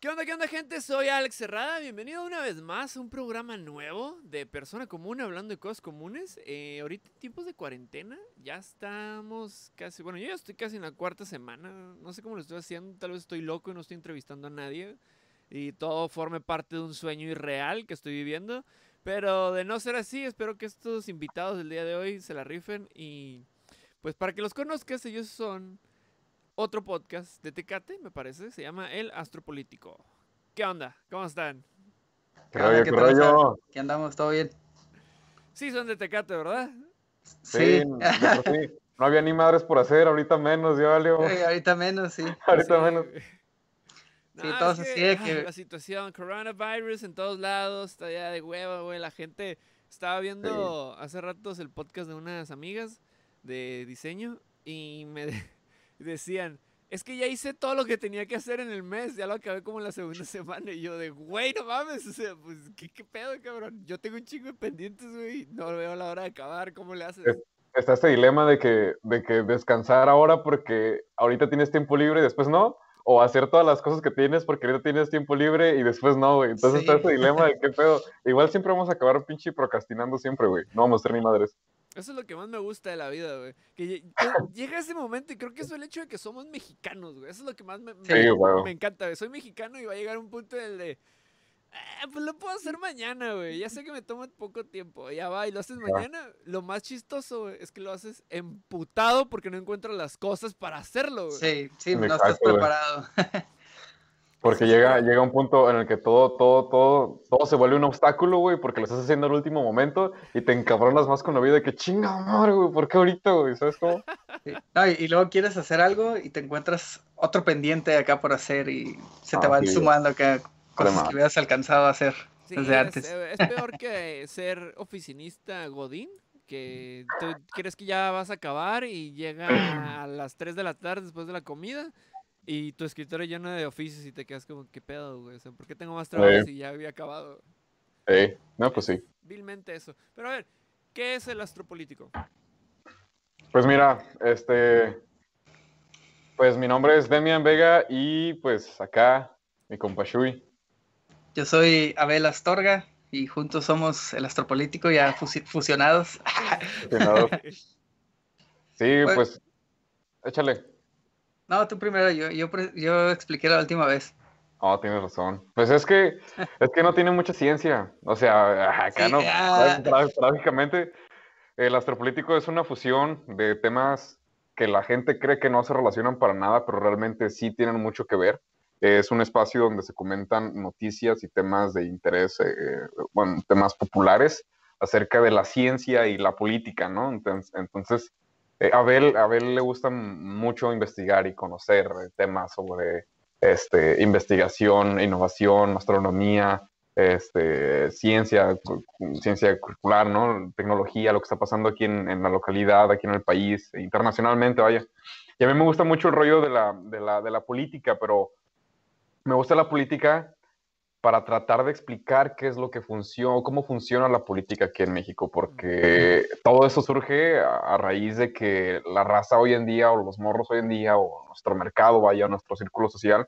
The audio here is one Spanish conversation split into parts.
¿Qué onda, qué onda, gente? Soy Alex Cerrada. Bienvenido una vez más a un programa nuevo de Persona Común hablando de cosas comunes. Eh, ahorita en tiempos de cuarentena, ya estamos casi. Bueno, yo ya estoy casi en la cuarta semana. No sé cómo lo estoy haciendo. Tal vez estoy loco y no estoy entrevistando a nadie. Y todo forme parte de un sueño irreal que estoy viviendo. Pero de no ser así, espero que estos invitados del día de hoy se la rifen. Y pues para que los conozcas, ellos son otro podcast de Tecate, me parece. Se llama El Astropolítico. ¿Qué onda? ¿Cómo están? ¿Qué rollo, qué rollo? ¿Qué andamos? ¿Todo bien? Sí, son de Tecate, ¿verdad? Sí. sí. No había ni madres por hacer, ahorita menos, ya valió. Sí, ahorita menos, sí. ahorita menos. Sí, todos así que... La situación, coronavirus en todos lados, está ya de hueva, güey. La gente estaba viendo hace ratos el podcast de unas amigas de diseño y me decían, es que ya hice todo lo que tenía que hacer en el mes, ya lo acabé como en la segunda semana. Y yo de, güey, no mames, o sea, pues, ¿qué, qué pedo, cabrón? Yo tengo un chingo de pendientes, güey, no veo la hora de acabar, ¿cómo le haces? Está este dilema de que, de que descansar ahora porque ahorita tienes tiempo libre y después no, o hacer todas las cosas que tienes porque ahorita tienes tiempo libre y después no, güey. Entonces está este dilema de qué pedo. Igual siempre vamos a acabar pinche procrastinando siempre, güey. No vamos a ser ni madres. Eso es lo que más me gusta de la vida, güey. Que llega ese momento y creo que es el hecho de que somos mexicanos, güey. Eso es lo que más me, me, encanta, güey. Soy mexicano y va a llegar un punto en el de... Eh, pues lo puedo hacer mañana, güey. Ya sé que me toma poco tiempo. Ya va, y lo haces mañana. Lo más chistoso, güey, es que lo haces emputado porque no encuentras las cosas para hacerlo, güey. Sí, sí, no estás preparado. Porque llega, llega un punto en el que todo, todo, todo, todo se vuelve un obstáculo, güey, porque lo estás haciendo al último momento y te encabronas más con la vida de que chinga madre, güey, ¿por qué ahorita, güey? ¿Sabes cómo? y, luego quieres hacer algo y te encuentras otro pendiente acá por hacer y se te ah, van sumando acá cosas que hubieras alcanzado a hacer desde antes. Eh, es peor que ser oficinista godín, que tú crees que ya vas a acabar y llega a las 3 de la tarde después de la comida y tu escritorio lleno de oficios y te quedas como, ¿qué pedo, güey? O sea, ¿por qué tengo más trabajo si ya había acabado? Sí, no, pues sí. Vilmente eso. Pero a ver, ¿qué es el astropolítico? Pues mira, este. Pues mi nombre es Demian Vega y pues acá mi compa Shui. Yo soy Abel Astorga y juntos somos el astropolítico ya fusionados. Fusionados. Sí, pues, pues échale. No, tú primero, yo, yo, yo expliqué la última vez. Oh, tienes razón. Pues es que, es que no tiene mucha ciencia. O sea, acá no, prácticamente el astropolítico es una fusión de temas que la gente cree que no se relacionan para nada, pero realmente sí tienen mucho que ver. Es un espacio donde se comentan noticias y temas de interés, eh, bueno, temas populares acerca de la ciencia y la política, ¿no? Entonces, entonces eh, a Abel, Abel le gusta mucho investigar y conocer eh, temas sobre este, investigación, innovación, astronomía, este, ciencia, ciencia curricular, ¿no? tecnología, lo que está pasando aquí en, la localidad, aquí en el país, internacionalmente, vaya. Y a mí me gusta mucho el rollo de la, de la, de la política, pero me gusta la política para tratar de explicar qué es lo que funciona, cómo funciona la política aquí en México, porque todo eso surge a, raíz de que la raza hoy en día, o los morros hoy en día, o nuestro mercado, vaya, nuestro círculo social,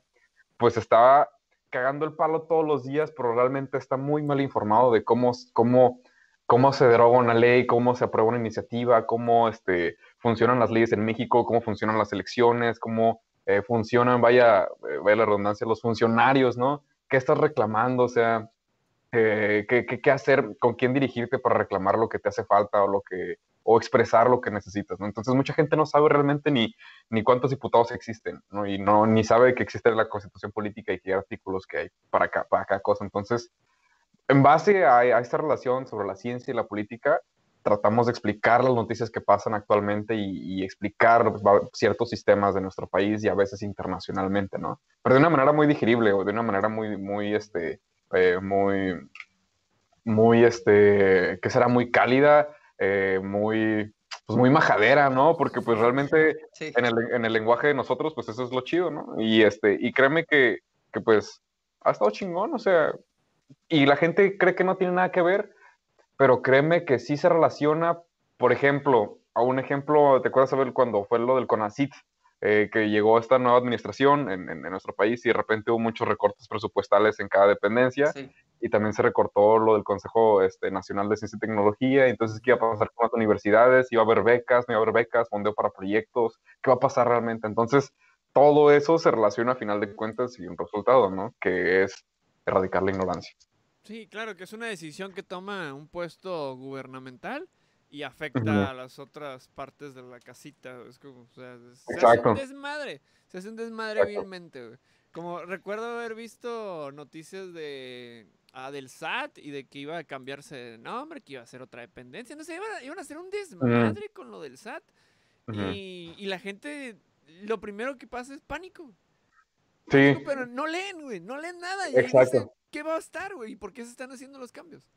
pues está cagando el palo todos los días, pero realmente está muy mal informado de cómo, cómo, cómo se deroga una ley, cómo se aprueba una iniciativa, cómo este, funcionan las leyes en México, cómo funcionan las elecciones, cómo eh, funcionan, vaya, eh, vaya la redundancia, los funcionarios, ¿no? Qué estás reclamando, o sea, eh, qué, hacer, con quién dirigirte para reclamar lo que te hace falta o lo que o expresar lo que necesitas. Entonces mucha gente no sabe realmente ni, ni cuántos diputados existen, ¿no? Y no, ni sabe que existe la constitución política y qué artículos que hay para, acá, para cada cosa. Entonces, en base a, esta relación sobre la ciencia y la política, tratamos de explicar las noticias que pasan actualmente y, explicar ciertos sistemas de nuestro país y a veces internacionalmente, ¿no? Pero de una manera muy digerible o de una manera muy, muy, este, eh, muy, muy, este, que será muy cálida, eh, muy, pues muy majadera, ¿no? Porque pues realmente en, el, en, el, lenguaje de nosotros, pues eso es lo chido, ¿no? Y, este, y créeme que, que pues ha estado chingón, o sea, y la gente cree que no tiene nada que ver, pero créeme que sí se relaciona, por ejemplo, a un ejemplo, ¿te acuerdas saber cuando fue lo del CONACIT? eh, que llegó esta nueva administración en, en, nuestro país y de repente hubo muchos recortes presupuestales en cada dependencia y también se recortó lo del Consejo este, Nacional de Ciencia y Tecnología, entonces qué iba a pasar con las universidades, iba a haber becas, no iba a haber becas, fondeo para proyectos, qué va a pasar realmente. Entonces, todo eso se relaciona a final de cuentas y un resultado, ¿no? Que es erradicar la ignorancia. Sí, claro, que es una decisión que toma un puesto gubernamental y afecta a las otras partes de la casita. Es como, o sea, se hace un desmadre, se hace un desmadre vilmente, Como recuerdo haber visto noticias de ah, del SAT y de que iba a cambiarse de nombre, que iba a ser otra dependencia. No sé, iban a, hacer un desmadre con lo del SAT. y, y la gente lo primero que pasa es pánico. Sí. pero no leen, güey, no leen nada. Y Exacto. ¿Qué va a estar, güey? ¿Y por qué se están haciendo los cambios?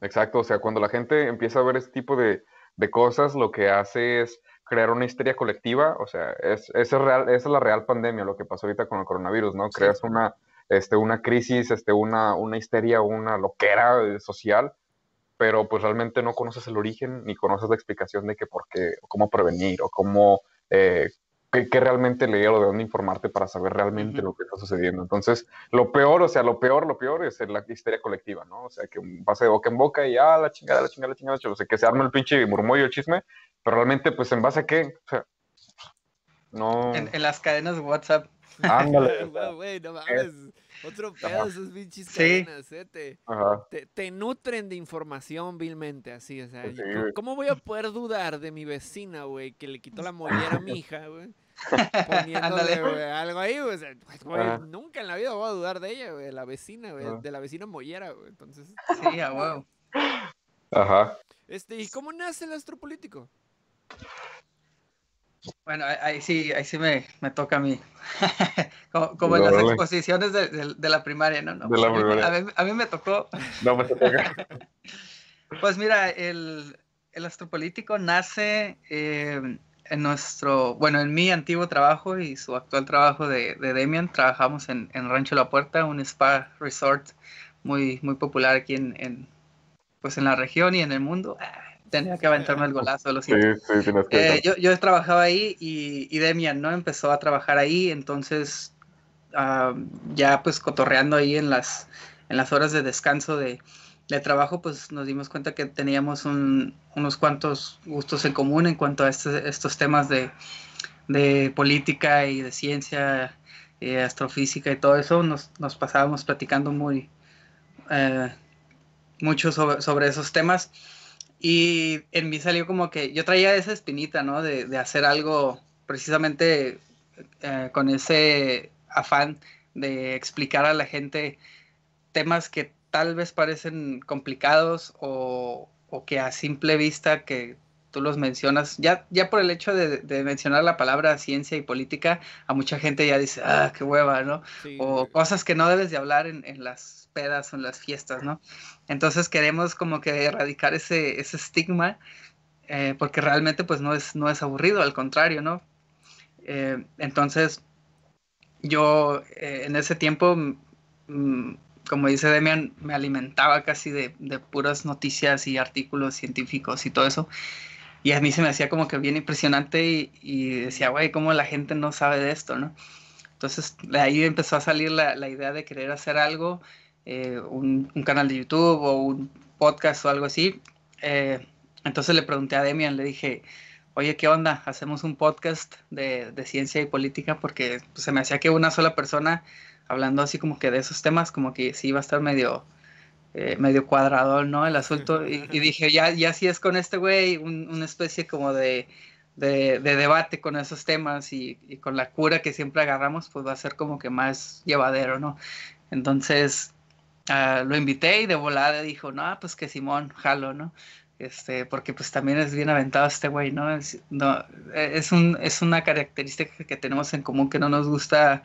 Exacto, o sea, cuando la gente empieza a ver este tipo de, cosas, lo que hace es crear una histeria colectiva, o sea, es, es, real, es la real pandemia, lo que pasó ahorita con el coronavirus, ¿no? Creas una, este, una crisis, este, una, una histeria, una loquera eh, social, pero pues realmente no conoces el origen ni conoces la explicación de que por qué, o cómo prevenir, o cómo, eh, qué, realmente leer o de dónde informarte para saber realmente lo que está sucediendo. Entonces, lo peor, o sea, lo peor, lo peor es la histeria colectiva, ¿no? O sea, que pase de boca en boca y, ah, la chingada, la chingada, la chingada, o sea, que se arma el pinche murmullo, el chisme, pero realmente, pues, ¿en base a qué? O sea, no... En, las cadenas de WhatsApp. Ándale. Güey, no mames. Otro pedo, esos pinches cadenas, ¿eh? Te, te, nutren de información vilmente, así, o sea, ¿cómo voy a poder dudar de mi vecina, güey, que le quitó la mollera a mi hija, güey? Poniéndole, algo ahí, güey. nunca en la vida voy a dudar de ella, güey. La vecina, güey. De la vecina mollera, güey. Entonces. Sí, a huevo. Ajá. Este, ¿y cómo nace el astropolítico? Bueno, ahí sí, ahí sí me, me toca a mí. como, en las exposiciones de, de, la primaria, ¿no? no de la primaria. A, mí, a, mí, me tocó. No, me toca. pues mira, el, el astropolítico nace eh, en nuestro, bueno, en mi antiguo trabajo y su actual trabajo de, de Demian, trabajamos en, en, Rancho La Puerta, un spa resort muy, muy popular aquí en, en, pues en la región y en el mundo. Ah, tenía que aventarme el golazo, lo siento. Sí, sí, eh, yo, yo trabajaba ahí y, y, Demian, ¿no? Empezó a trabajar ahí, entonces ah, ya pues cotorreando ahí en las, en las horas de descanso de, de trabajo, pues nos dimos cuenta que teníamos unos cuantos gustos en común en cuanto a este, estos temas de, política y de ciencia, y astrofísica y todo eso. Nos, pasábamos platicando muy eh, mucho sobre, esos temas. Y en mí salió como que yo traía esa espinita, ¿no? De, hacer algo precisamente eh, con ese afán de explicar a la gente temas que tal vez parecen complicados o, que a simple vista que tú los mencionas, ya, ya por el hecho de, mencionar la palabra ciencia y política, a mucha gente ya dice, ah, qué hueva, ¿no? o cosas que no debes de hablar en, las pedas o en las fiestas, ¿no? Entonces queremos como que erradicar ese, ese estigma, eh, porque realmente pues no es, no es aburrido, al contrario, ¿no? Eh, entonces, yo eh, en ese tiempo mm, como dice Demian, me alimentaba casi de, puras noticias y artículos científicos y todo eso. Y a mí se me hacía como que bien impresionante y, decía, güey, ¿cómo la gente no sabe de esto, no? Entonces, de ahí empezó a salir la, idea de querer hacer algo, eh, un, canal de YouTube o un podcast o algo así. Eh, entonces le pregunté a Demian, le dije, oye, ¿qué onda? Hacemos un podcast de, ciencia y política porque se me hacía que una sola persona hablando así como que de esos temas, como que sí iba a estar medio, eh, medio cuadrado, ¿no? El asunto. Y, dije, ya, ya sí es con este güey, una especie como de, de, debate con esos temas y, con la cura que siempre agarramos, pues va a ser como que más llevadero, ¿no? Entonces ah, lo invité y de volada dijo, no, pues que Simón, jalo, ¿no? Este, porque pues también es bien aventado este güey, ¿no? Es, no, es, un, es una característica que tenemos en común que no nos gusta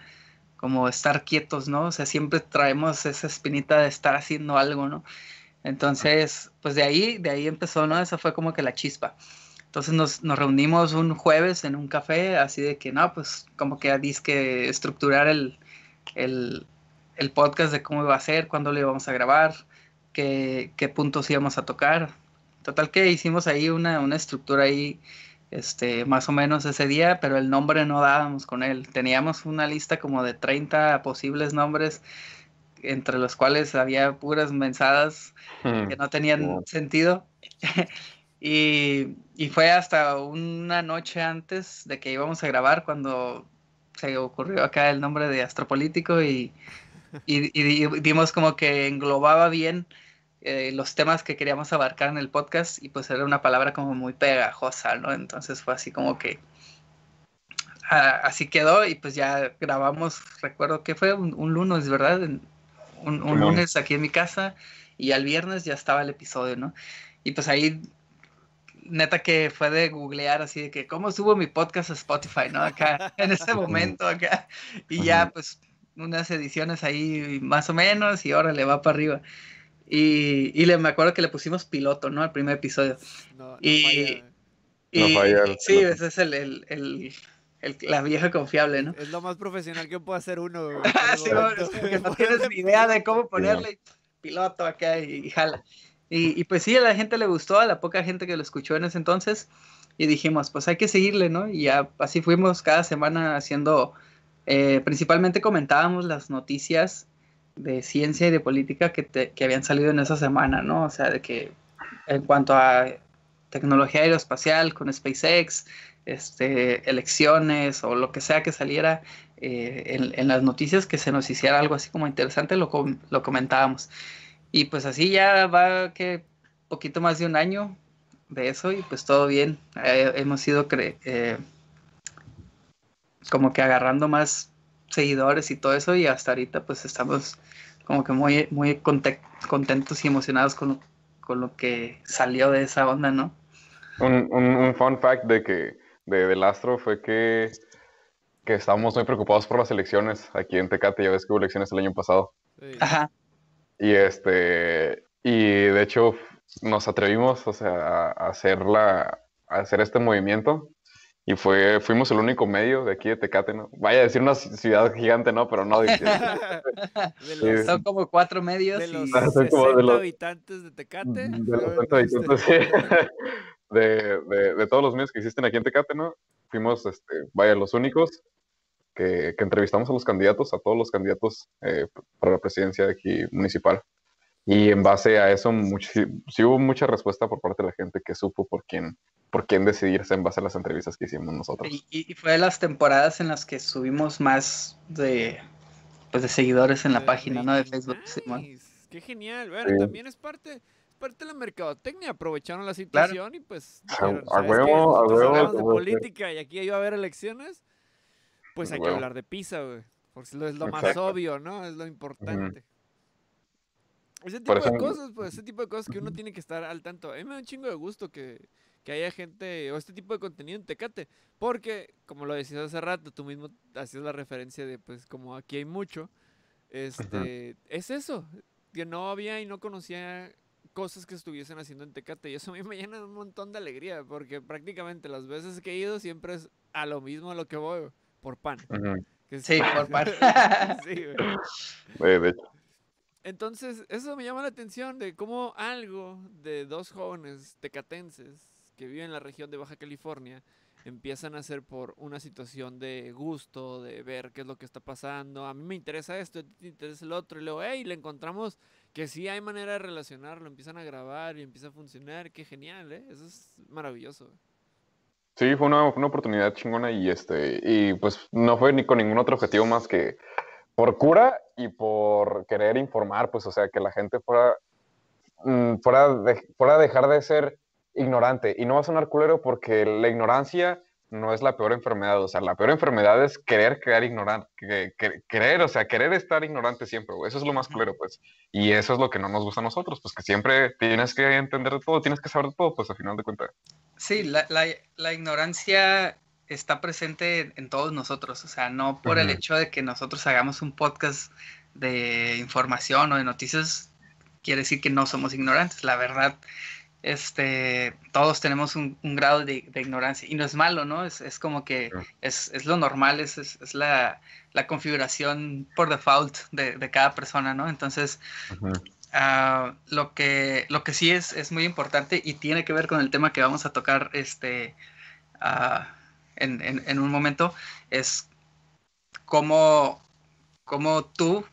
como estar quietos, ¿no? O sea, siempre traemos esa espinita de estar haciendo algo, ¿no? Entonces, pues de ahí, de ahí empezó, ¿no? Esa fue como que la chispa. Entonces nos, reunimos un jueves en un café, así de que, no, pues como que que estructurar el, el, el, podcast de cómo iba a ser, cuándo lo íbamos a grabar, qué, qué puntos íbamos a tocar. Total que hicimos ahí una, una estructura ahí este, más o menos ese día, pero el nombre no dábamos con él. Teníamos una lista como de 30 posibles nombres, entre los cuales había puras mensadas que no tenían sentido. y, y, fue hasta una noche antes de que íbamos a grabar cuando se ocurrió acá el nombre de Astropolítico y, y, vimos como que englobaba bien eh, los temas que queríamos abarcar en el podcast y pues era una palabra como muy pegajosa, ¿no? Entonces fue así como que así quedó y pues ya grabamos, recuerdo que fue un, lunes, ¿verdad? Un, lunes aquí en mi casa y al viernes ya estaba el episodio, ¿no? Y pues ahí neta que fue de googlear así de que cómo subo mi podcast a Spotify, ¿no? Acá, en ese momento acá. Y ya pues unas ediciones ahí más o menos y ahora le va para arriba. Y, y le, me acuerdo que le pusimos piloto, ¿no? Al primer episodio. No, y, falla. y sí, ese es el, el, el, la vieja confiable, ¿no? Es lo más profesional que puede hacer uno. sí, no, no tienes ni idea de cómo ponerle piloto acá y, jala. Y, y, pues sí, a la gente le gustó, a la poca gente que lo escuchó en ese entonces. Y dijimos, pues hay que seguirle, ¿no? Y ya así fuimos cada semana haciendo, eh, principalmente comentábamos las noticias de ciencia y de política que, que habían salido en esa semana, ¿no? O sea, de que en cuanto a tecnología aeroespacial con SpaceX, este, elecciones o lo que sea que saliera eh, en, en, las noticias que se nos hiciera algo así como interesante, lo, lo comentábamos. Y pues así ya va que poquito más de un año de eso y pues todo bien. Eh, hemos ido eh, como que agarrando más seguidores y todo eso y hasta ahorita pues estamos como que muy, muy contentos y emocionados con lo, que salió de esa onda, ¿no? Un, un, fun fact de que de, del Astro fue que, que estábamos muy preocupados por las elecciones aquí en Tecate, ya ves que hubo elecciones el año pasado. Ajá. Y este, y de hecho nos atrevimos, o sea, a hacer la, a hacer este movimiento y fue, fuimos el único medio de aquí de Tecate, ¿no? Vaya a decir una ciudad gigante, ¿no? Pero no. son como cuatro medios. De los, 60 habitantes de Tecate. De los 60 habitantes, sí. De, de, de, todos los medios que existen aquí en Tecate, ¿no? Fuimos, este, vaya, los únicos que, que entrevistamos a los candidatos, a todos los candidatos eh, para la presidencia de aquí municipal. Y en base a eso, sí, hubo mucha respuesta por parte de la gente que supo por quién, por quién decidirse en base a las entrevistas que hicimos nosotros. Y, fue de las temporadas en las que subimos más de, pues, de seguidores en la página, ¿no? De Facebook. Qué genial. Bueno, también es parte, parte de la mercadotecnia. Aprovecharon la situación y pues. a, huevo, a huevo. de política y aquí iba a haber elecciones. Pues hay que hablar de PISA, güey. Porque es lo más obvio, ¿no? Es lo importante. Ese tipo de cosas, pues, ese tipo de cosas que uno tiene que estar al tanto. A mí me da un chingo de gusto que, que haya gente o este tipo de contenido en Tecate. Porque, como lo decías hace rato, tú mismo hacías la referencia de, pues, como aquí hay mucho. Este, es eso. Que no había y no conocía cosas que estuviesen haciendo en Tecate. Y eso a mí me llena un montón de alegría. Porque prácticamente las veces que he ido siempre es a lo mismo a lo que voy. Por pan. sí, por pan. sí, güey. De hecho. Entonces, eso me llama la atención de cómo algo de dos jóvenes tecatenses que viven en la región de Baja California empiezan a hacer por una situación de gusto, de ver qué es lo que está pasando. A mí me interesa esto, a ti te interesa el otro. Y luego, hey, le encontramos que sí hay manera de relacionarlo. Empiezan a grabar y empieza a funcionar. Qué genial, ¿eh? Eso es maravilloso. Sí, fue una, una oportunidad chingona y, este, y pues no fue ni con ningún otro objetivo más que por cura y por querer informar, pues, o sea, que la gente fuera, mm, fuera, de, fuera dejar de ser ignorante. Y no va a sonar culero porque la ignorancia no es la peor enfermedad. O sea, la peor enfermedad es querer quedar ignorante, que, querer, o sea, querer estar ignorante siempre. Eso es lo más culero, pues. Y eso es lo que no nos gusta a nosotros, pues que siempre tienes que entender de todo, tienes que saber de todo, pues al final de cuentas. Sí, la, la, la ignorancia está presente en todos nosotros, o sea, no por el hecho de que nosotros hagamos un podcast de información o de noticias, quiere decir que no somos ignorantes. La verdad, este, todos tenemos un, grado de, ignorancia y no es malo, ¿no? Es, como que es, lo normal, es, es la, configuración por default de, cada persona, ¿no? Entonces, ah, lo, que, lo que sí es, es muy importante y tiene que ver con el tema que vamos a tocar este, ah, en, un momento, es cómo, cómo tú,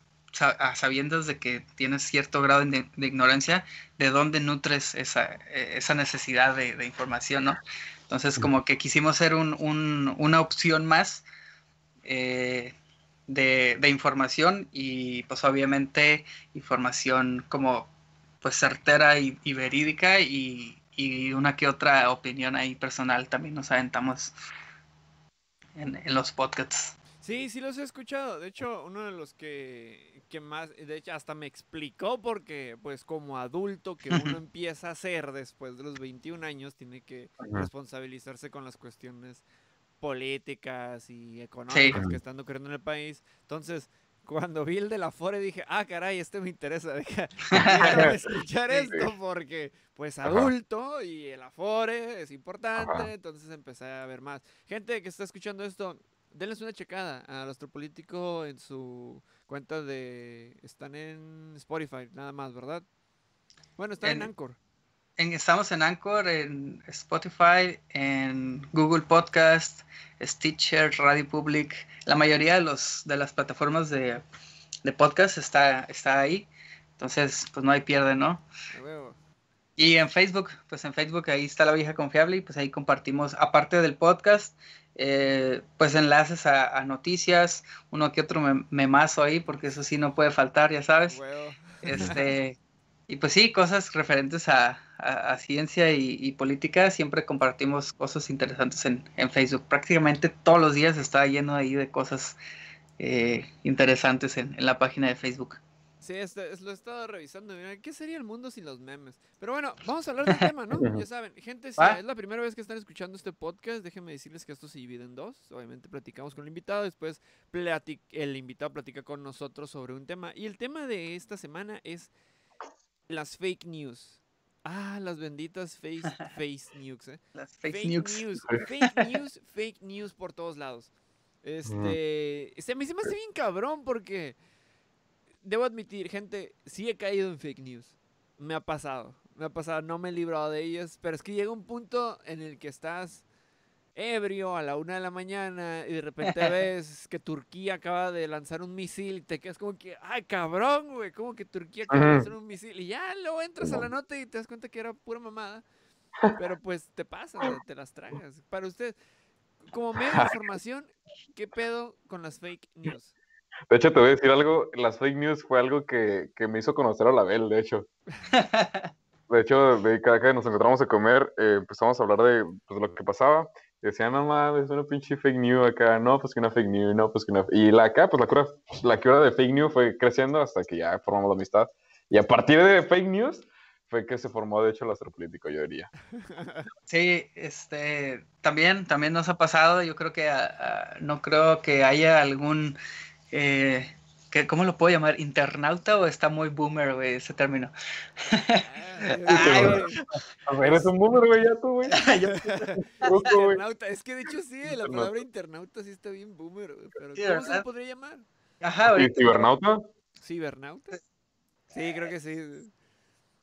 sabiendo de que tienes cierto grado de, ignorancia, de dónde nutres esa, esa necesidad de, información, ¿no? Entonces, como que quisimos ser una opción más eh, de, información y pues obviamente información como pues certera y, verídica y, una que otra opinión ahí personal también nos aventamos en, los podcasts. Sí, sí los he escuchado. De hecho, uno de los que, que, más, de hecho, hasta me explicó porque, pues, como adulto que uno empieza a ser después de los 21 años, tiene que responsabilizarse con las cuestiones políticas y económicas que están ocurriendo en el país. Entonces, cuando vi el de la Fore dije, ah, caray, este me interesa, deja, escuchar esto porque, pues, adulto y el Afore es importante, entonces empecé a ver más. Gente que está escuchando esto, denles una checada al astropolítico en su cuenta de... Están en Spotify, nada más, ¿verdad? Bueno, están en, Anchor. Estamos en Anchor, en Spotify, en Google Podcast, Stitcher, Radio Public, la mayoría de los de las plataformas de, podcast está, está ahí. Entonces, pues no hay pierde, ¿no? Y en Facebook, pues en Facebook ahí está la vieja confiable y pues ahí compartimos, aparte del podcast, eh, pues enlaces a, noticias, uno que otro me, memazo ahí, porque eso sí no puede faltar, ya sabes. Este, y pues sí, cosas referentes a, ciencia y, política, siempre compartimos cosas interesantes en, Facebook. Prácticamente todos los días está lleno ahí de cosas eh, interesantes en, la página de Facebook. Sí, este, lo he estado revisando. ¿Qué sería el mundo sin los memes? Pero bueno, vamos a hablar del tema, ¿no? Ya saben, gente, si es la primera vez que están escuchando este podcast, déjenme decirles que esto se divide en dos. Obviamente platicamos con el invitado, después el invitado platica con nosotros sobre un tema. Y el tema de esta semana es las fake news. Ah, las benditas face, face news, ¿eh? Las fake, news. Fake news, fake news por todos lados. Este, este, se me hace bien cabrón porque debo admitir, gente, sí he caído en fake news. Me ha pasado, me ha pasado, no me he librado de ellas, pero es que llega un punto en el que estás ebrio a la una de la mañana y de repente ves que Turquía acaba de lanzar un misil y te quedas como que, ay cabrón, güey, como que Turquía acaba de lanzar un misil y ya luego entras a la nota y te das cuenta que era pura mamada. Pero pues te pasa, te las tragas. Para usted, como medio de información, ¿qué pedo con las fake news? De hecho, te voy a decir algo, las fake news fue algo que, que me hizo conocer a la Bel, de hecho. De hecho, de cada que nos encontramos a comer, eh, empezamos a hablar de pues, lo que pasaba decían, no mames, una pinche fake news acá, no, pues que una fake news, no, pues que una... Y la acá, pues la cura, la cura de fake news fue creciendo hasta que ya formamos la amistad. Y a partir de fake news fue que se formó, de hecho, el astropolítico, yo diría. Sí, este, también, también nos ha pasado, yo creo que ah, ah, no creo que haya algún... Eh, ¿Cómo lo puedo llamar? ¿Internauta o está muy boomer, güey, ese término? A ver, eres un boomer, güey, ya tú, güey. internauta, es que de hecho sí, la palabra internauta sí está bien boomer, güey, pero ¿cómo se podría llamar? Ajá, güey. ¿Cibernauta? ¿Cibernauta? Sí, creo que sí.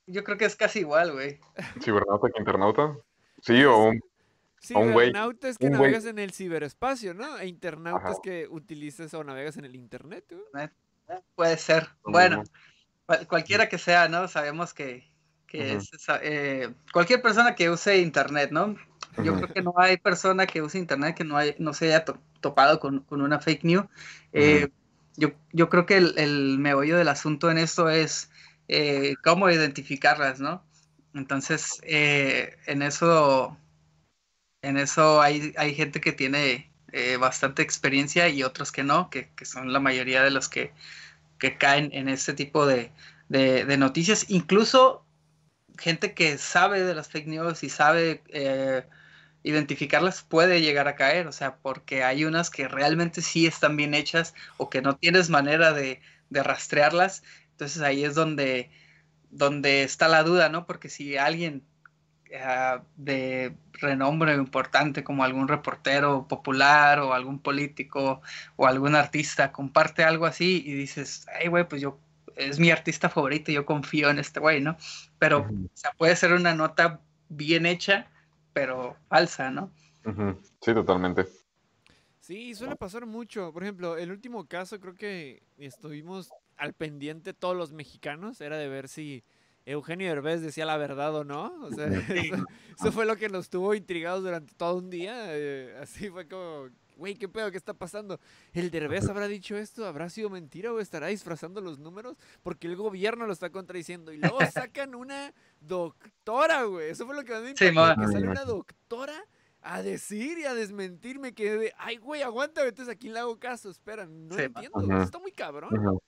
Yo creo que es casi igual, güey. ¿Cibernauta que internauta? Sí, o un Cibernauta es que navegas en el ciberespacio, ¿no? E internauta es que utilices o navegas en el internet. ¿no? Puede ser. Bueno, cualquiera que sea, ¿no? Sabemos que, es eh, cualquier persona que use internet, ¿no? Yo creo que no hay persona que use internet que no, hay, no se haya topado con, una fake news. Eh, yo, yo, creo que el, meollo del asunto en esto es eh, cómo identificarlas, ¿no? Entonces, en eso, en eso hay, hay gente que tiene bastante experiencia y otros que no, que, que son la mayoría de los que que caen en este tipo de, noticias. Incluso gente que sabe de las fake news y sabe eh, identificarlas puede llegar a caer, o sea, porque hay unas que realmente sí están bien hechas o que no tienes manera de, rastrearlas. Entonces ahí es donde, donde está la duda, ¿no? Porque si alguien eh, de renombre importante como algún reportero popular o algún político o algún artista comparte algo así y dices, ay, güey, pues yo es mi artista favorito, yo confío en este güey, ¿no? Pero puede ser una nota bien hecha, pero falsa, ¿no? Sí, totalmente. Sí, suele pasar mucho. Por ejemplo, el último caso creo que estuvimos al pendiente todos los mexicanos, era de ver si Eugenio Derbez decía la verdad o no. O sea, eso, fue lo que nos tuvo intrigados durante todo un día. Eh, así fue como, güey, ¿qué pedo? ¿Qué está pasando? ¿El Derbez habrá dicho esto? ¿Habrá sido mentira o estará disfrazando los números? Porque el gobierno lo está contradiciendo. Y luego sacan una doctora, güey. Eso fue lo que me dijo. que sale una doctora a decir y a desmentirme que, ay, güey, aguanta, entonces aquí le hago caso. Espera, no entiendo. Está muy cabrón.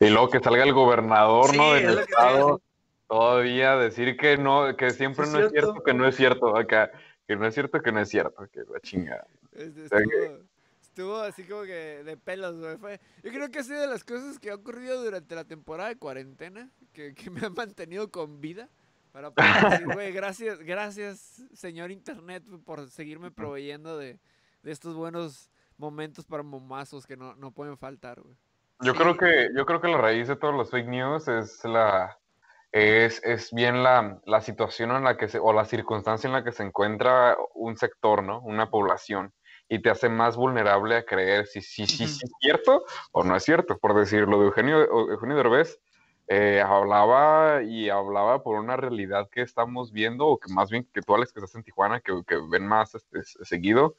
Y luego que salga el gobernador, ¿no? Del estado todavía decir que no, que siempre no es cierto, que no es cierto acá, que no es cierto, que no es cierto, que la chingada. Estuvo, así como que de pelos, güey. yo creo que ha sido de las cosas que ha ocurrido durante la temporada de cuarentena, que, que me han mantenido con vida. Para poder decir, güey, gracias, gracias, señor Internet, por seguirme proveyendo de, de estos buenos momentos para momazos que no, no pueden faltar, güey. Yo creo que, yo creo que la raíz de todos los fake news es la es, es bien la, la, situación en la que se, o la circunstancia en la que se encuentra un sector, ¿no? Una población. Y te hace más vulnerable a creer si sí si, si, es cierto o no es cierto. Por decirlo de Eugenio, Eugenio Derbez, eh, hablaba y hablaba por una realidad que estamos viendo, o que más bien que tú, Alex, que estás en Tijuana, que, que ven más este, seguido,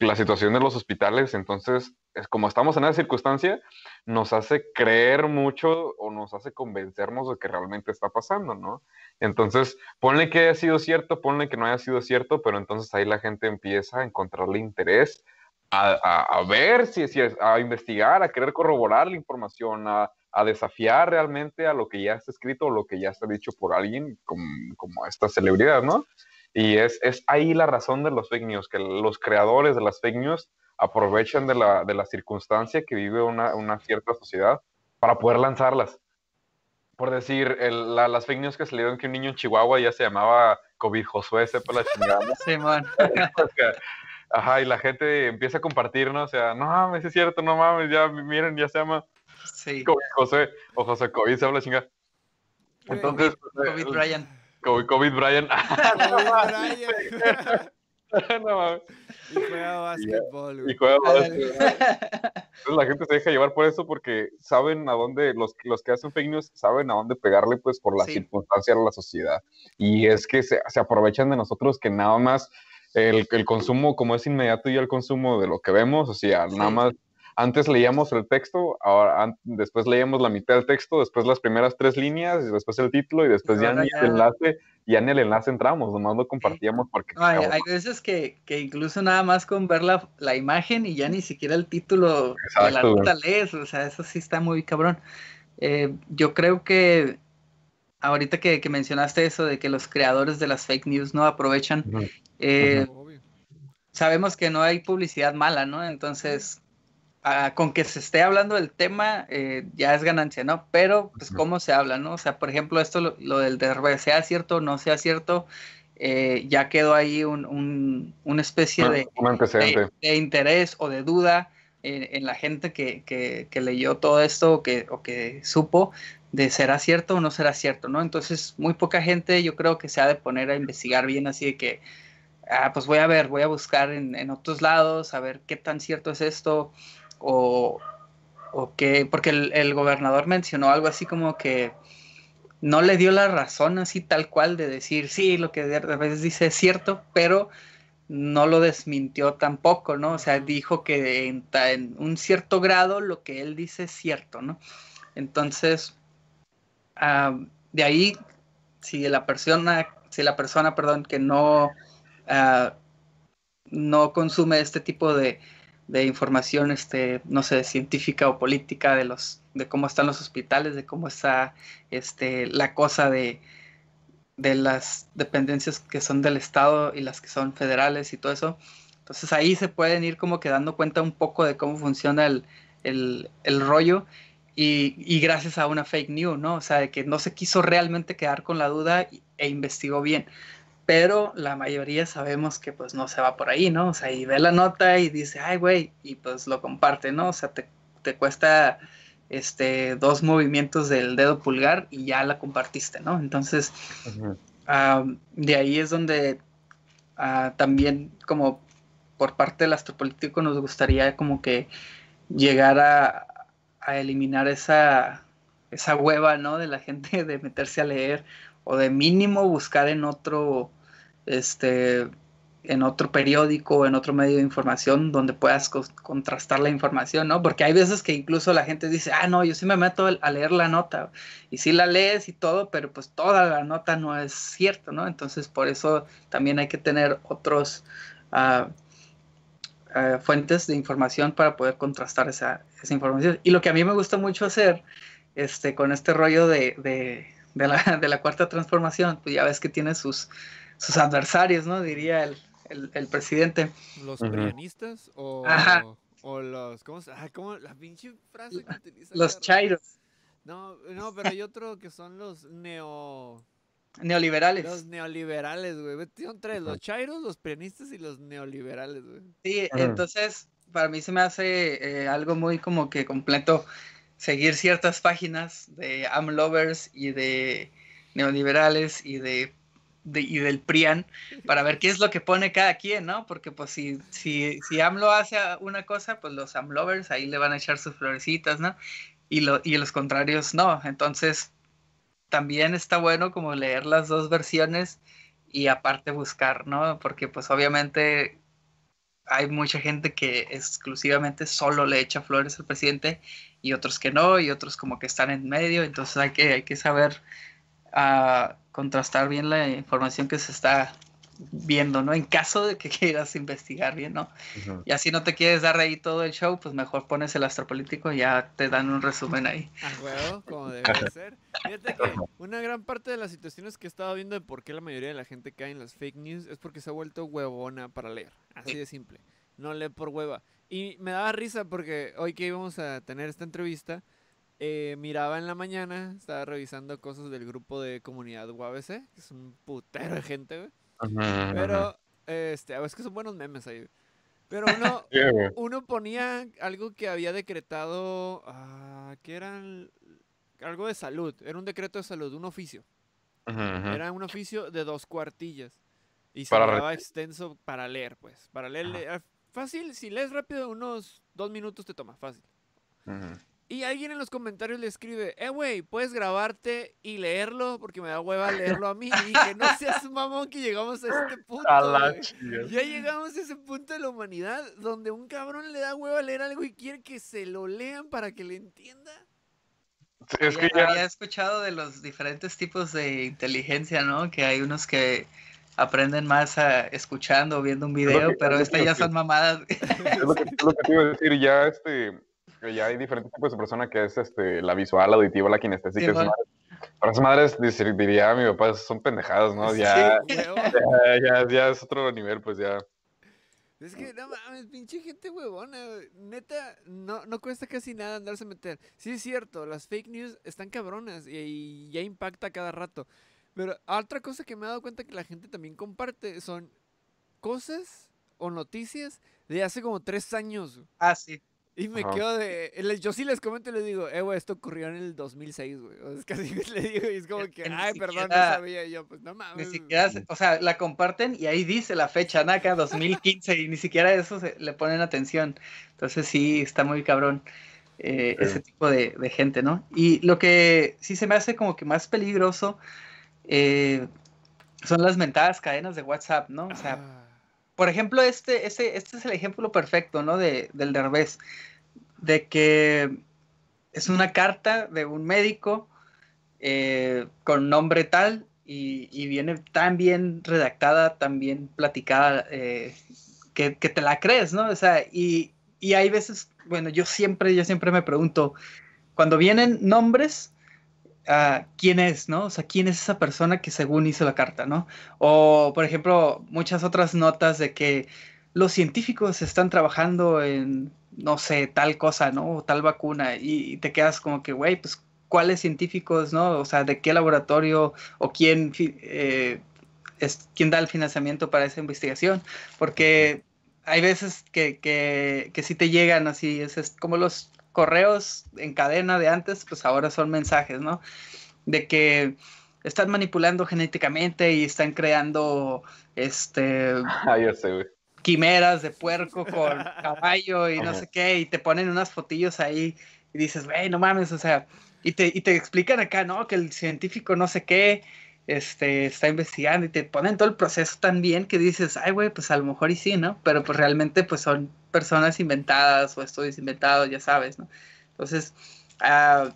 la situación de los hospitales. Entonces, es como estamos en esa circunstancia, nos hace creer mucho o nos hace convencernos de que realmente está pasando, ¿no? Entonces, ponle que haya sido cierto, ponle que no haya sido cierto, pero entonces ahí la gente empieza a encontrarle interés a, ver si, si es, a investigar, a querer corroborar la información, a, desafiar realmente a lo que ya está escrito o lo que ya está dicho por alguien como, como esta celebridad, ¿no? Y es, es ahí la razón de los fake news, que los creadores de las fake news aprovechan de la, de la circunstancia que vive una, una, cierta sociedad para poder lanzarlas. Por decir, el, la, las fake news que salieron que un niño en Chihuahua ya se llamaba COVID Josué, sepa la chingada. Sí, man. Ajá, y la gente empieza a compartir, ¿no? O sea, no mames, es cierto, no mames, ya miren, ya se llama sí. COVID José, o José COVID, se habla chingada. Entonces, COVID Brian. COVID, COVID Brian. no, y juega básquetbol. Y juega básquetbol. Entonces la gente se deja llevar por eso porque saben a dónde, los, los que hacen fake news saben a dónde pegarle pues por la circunstancia de la sociedad. Y es que se, se, aprovechan de nosotros que nada más el, el, consumo, como es inmediato y el consumo de lo que vemos, o sea, nada más antes leíamos el texto, ahora, después leíamos la mitad del texto, después las primeras tres líneas, y después el título, y después ya ni el enlace, ya ni el enlace entramos, nomás lo compartíamos porque... hay veces que, que, incluso nada más con ver la, la, imagen y ya ni siquiera el título de la nota lees, o sea, eso sí está muy cabrón. Eh, yo creo que ahorita que, que, mencionaste eso de que los creadores de las fake news no aprovechan, eh, sabemos que no hay publicidad mala, ¿no? Entonces, con que se esté hablando del tema eh, ya es ganancia, ¿no? Pero, pues, ¿cómo se habla, no? O sea, por ejemplo, esto, lo, del DRB, sea cierto o no sea cierto, eh, ya quedó ahí un, una especie de, de, interés o de duda en, la gente que, que, leyó todo esto o que, o que supo de será cierto o no será cierto, ¿no? Entonces, muy poca gente yo creo que se ha de poner a investigar bien así de que, ah, pues voy a ver, voy a buscar en, en otros lados, a ver qué tan cierto es esto, o, o que, porque el, gobernador mencionó algo así como que no le dio la razón así tal cual de decir, sí, lo que a veces dice es cierto, pero no lo desmintió tampoco, ¿no? O sea, dijo que en, en un cierto grado lo que él dice es cierto, ¿no? Entonces, ah, de ahí, si la persona, si la persona, perdón, que no, ah, no consume este tipo de, de información, este, no sé, científica o política de los, de cómo están los hospitales, de cómo está, este, la cosa de, de las dependencias que son del Estado y las que son federales y todo eso. Entonces ahí se pueden ir como que dando cuenta un poco de cómo funciona el, el, el rollo y, y, gracias a una fake news, ¿no? O sea, de que no se quiso realmente quedar con la duda e investigó bien pero la mayoría sabemos que pues no se va por ahí, ¿no? O sea, y ve la nota y dice, ay, güey, y pues lo comparte, ¿no? O sea, te, te, cuesta este, dos movimientos del dedo pulgar y ya la compartiste, ¿no? Entonces, de ahí es donde ah, también como por parte del astropolítico nos gustaría como que llegar a, a eliminar esa, esa hueva, ¿no? De la gente de meterse a leer o de mínimo buscar en otro, este, en otro periódico, en otro medio de información donde puedas contrastar la información, ¿no? Porque hay veces que incluso la gente dice, ah, no, yo sí me meto a leer la nota, y sí la lees y todo, pero pues toda la nota no es cierta, ¿no? Entonces por eso también hay que tener otros uh, uh, fuentes de información para poder contrastar esa, esa, información. Y lo que a mí me gusta mucho hacer, este, con este rollo de, de, de, la, de la cuarta transformación, pues ya ves que tiene sus sus adversarios, ¿no? Diría el, el, el presidente. ¿Los uh o, o, los. ¿cómo, ah, ¿cómo, La pinche frase que utiliza. Los chairos. No, no, pero hay otro que son los neo. Neoliberales. Los neoliberales, güey. Son tres, los chairos, los prianistas y los neoliberales, güey. Sí, entonces, para mí se me hace eh, algo muy como que completo seguir ciertas páginas de AMLovers y de neoliberales y de y del PRIAN para ver qué es lo que pone cada quien, ¿no? Porque pues si, si, si AMLO hace una cosa, pues los AMLovers ahí le van a echar sus florecitas, ¿no? Y, lo, y los contrarios no. Entonces, también está bueno como leer las dos versiones y aparte buscar, ¿no? Porque pues obviamente hay mucha gente que exclusivamente solo le echa flores al presidente y otros que no, y otros como que están en medio, entonces hay que, hay que saber a contrastar bien la información que se está viendo, ¿no? En caso de que quieras investigar bien, ¿no? Y así no te quieres dar ahí todo el show, pues mejor pones el astropolítico y ya te dan un resumen ahí. A huevo, como debe ser. Fíjate que una gran parte de las situaciones que he estado viendo de por qué la mayoría de la gente cae en las fake news es porque se ha vuelto huevona para leer. Así de simple. No lee por hueva. Y me daba risa porque hoy que íbamos a tener esta entrevista, eh, miraba en la mañana, estaba revisando cosas del grupo de comunidad UABC, que es un putero de gente, güey. Pero, este, es que son buenos memes ahí. Pero uno, uno ponía algo que había decretado, uh, que era algo de salud, era un decreto de salud, un oficio. Era un oficio de dos cuartillas. Y se para extenso para leer, pues. Para leer, fácil, si lees rápido, unos dos minutos te toma, fácil. Y alguien en los comentarios le escribe, eh, güey, puedes grabarte y leerlo porque me da hueva leerlo a mí. Y que no seas mamón que llegamos a este punto. ya llegamos a ese punto de la humanidad donde un cabrón le da hueva leer algo y quiere que se lo lean para que le entienda. Es que ya... Había escuchado de los diferentes tipos de inteligencia, ¿no? Que hay unos que aprenden más a, escuchando o viendo un video, pero estas ya son mamadas. Es lo que, es lo que te iba a decir, ya este ya hay diferentes tipos de persona que es este, la visual, la auditiva, la kinestésica. Sí, para esas madres diría mi papá, son pendejadas, ¿no? Ya, ya, ya, es otro nivel, pues ya. Es que no mames, pinche gente huevona, neta, no, no cuesta casi nada andarse a meter. Sí es cierto, las fake news están cabronas y, y ya impacta cada rato. Pero otra cosa que me he dado cuenta que la gente también comparte son cosas o noticias de hace como tres años. Ah, sí. Y me quedo de. Yo sí les comento y les digo, eh, güey, esto ocurrió en el 2006, güey. O es casi le digo, y es como que, ay, perdón, no sabía. Y yo, pues no mames. Ni siquiera, o sea, la comparten y ahí dice la fecha, Naka, 2015, y ni siquiera eso se, le ponen atención. Entonces sí, está muy cabrón eh, ese tipo de, de, gente, ¿no? Y lo que sí se me hace como que más peligroso eh, son las mentadas cadenas de WhatsApp, ¿no? O sea. Ah por ejemplo, este, este, este es el ejemplo perfecto, ¿no? De, del Derbez, de que es una carta de un médico eh, con nombre tal y, viene tan bien redactada, tan bien platicada, eh, que, te la crees, ¿no? O sea, y, y hay veces, bueno, yo siempre, yo siempre me pregunto, cuando vienen nombres, quién es, ¿no? O sea, quién es esa persona que según hizo la carta, ¿no? O, por ejemplo, muchas otras notas de que los científicos están trabajando en, no sé, tal cosa, ¿no? O tal vacuna, y, te quedas como que, güey, pues, ¿cuáles científicos, ¿no? O sea, ¿de qué laboratorio o quién, eh, es, quién da el financiamiento para esa investigación? Porque hay veces que, que, que sí te llegan así, es como los correos en cadena de antes, pues ahora son mensajes, ¿no? De que están manipulando genéticamente y están creando este ah, ya sé, güey. quimeras de puerco con caballo y no sé qué, y te ponen unas fotillos ahí y dices, güey, no mames, o sea, y te, y te explican acá, ¿no? Que el científico no sé qué, este, está investigando y te ponen todo el proceso tan bien que dices, ay, güey, pues a lo mejor y sí, ¿no? Pero pues realmente pues son personas inventadas o estudios inventados, ya sabes, ¿no? Entonces, a,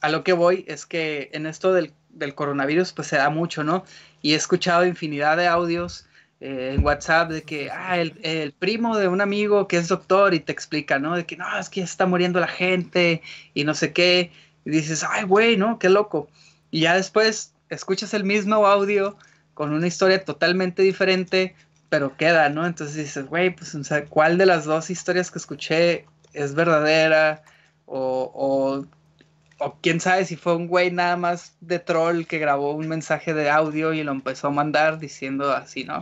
a lo que voy es que en esto del, del, coronavirus pues se da mucho, ¿no? Y he escuchado infinidad de audios eh, en WhatsApp de que, ah, el, el, primo de un amigo que es doctor y te explica, ¿no? De que, no, es que está muriendo la gente y no sé qué. Y dices, ay, güey, ¿no? Qué loco. Y ya después escuchas el mismo audio con una historia totalmente diferente, pero queda, ¿no? Entonces dices, güey, pues, o sea, ¿cuál de las dos historias que escuché es verdadera? O, o, o, quién sabe si fue un güey nada más de troll que grabó un mensaje de audio y lo empezó a mandar diciendo así, ¿no?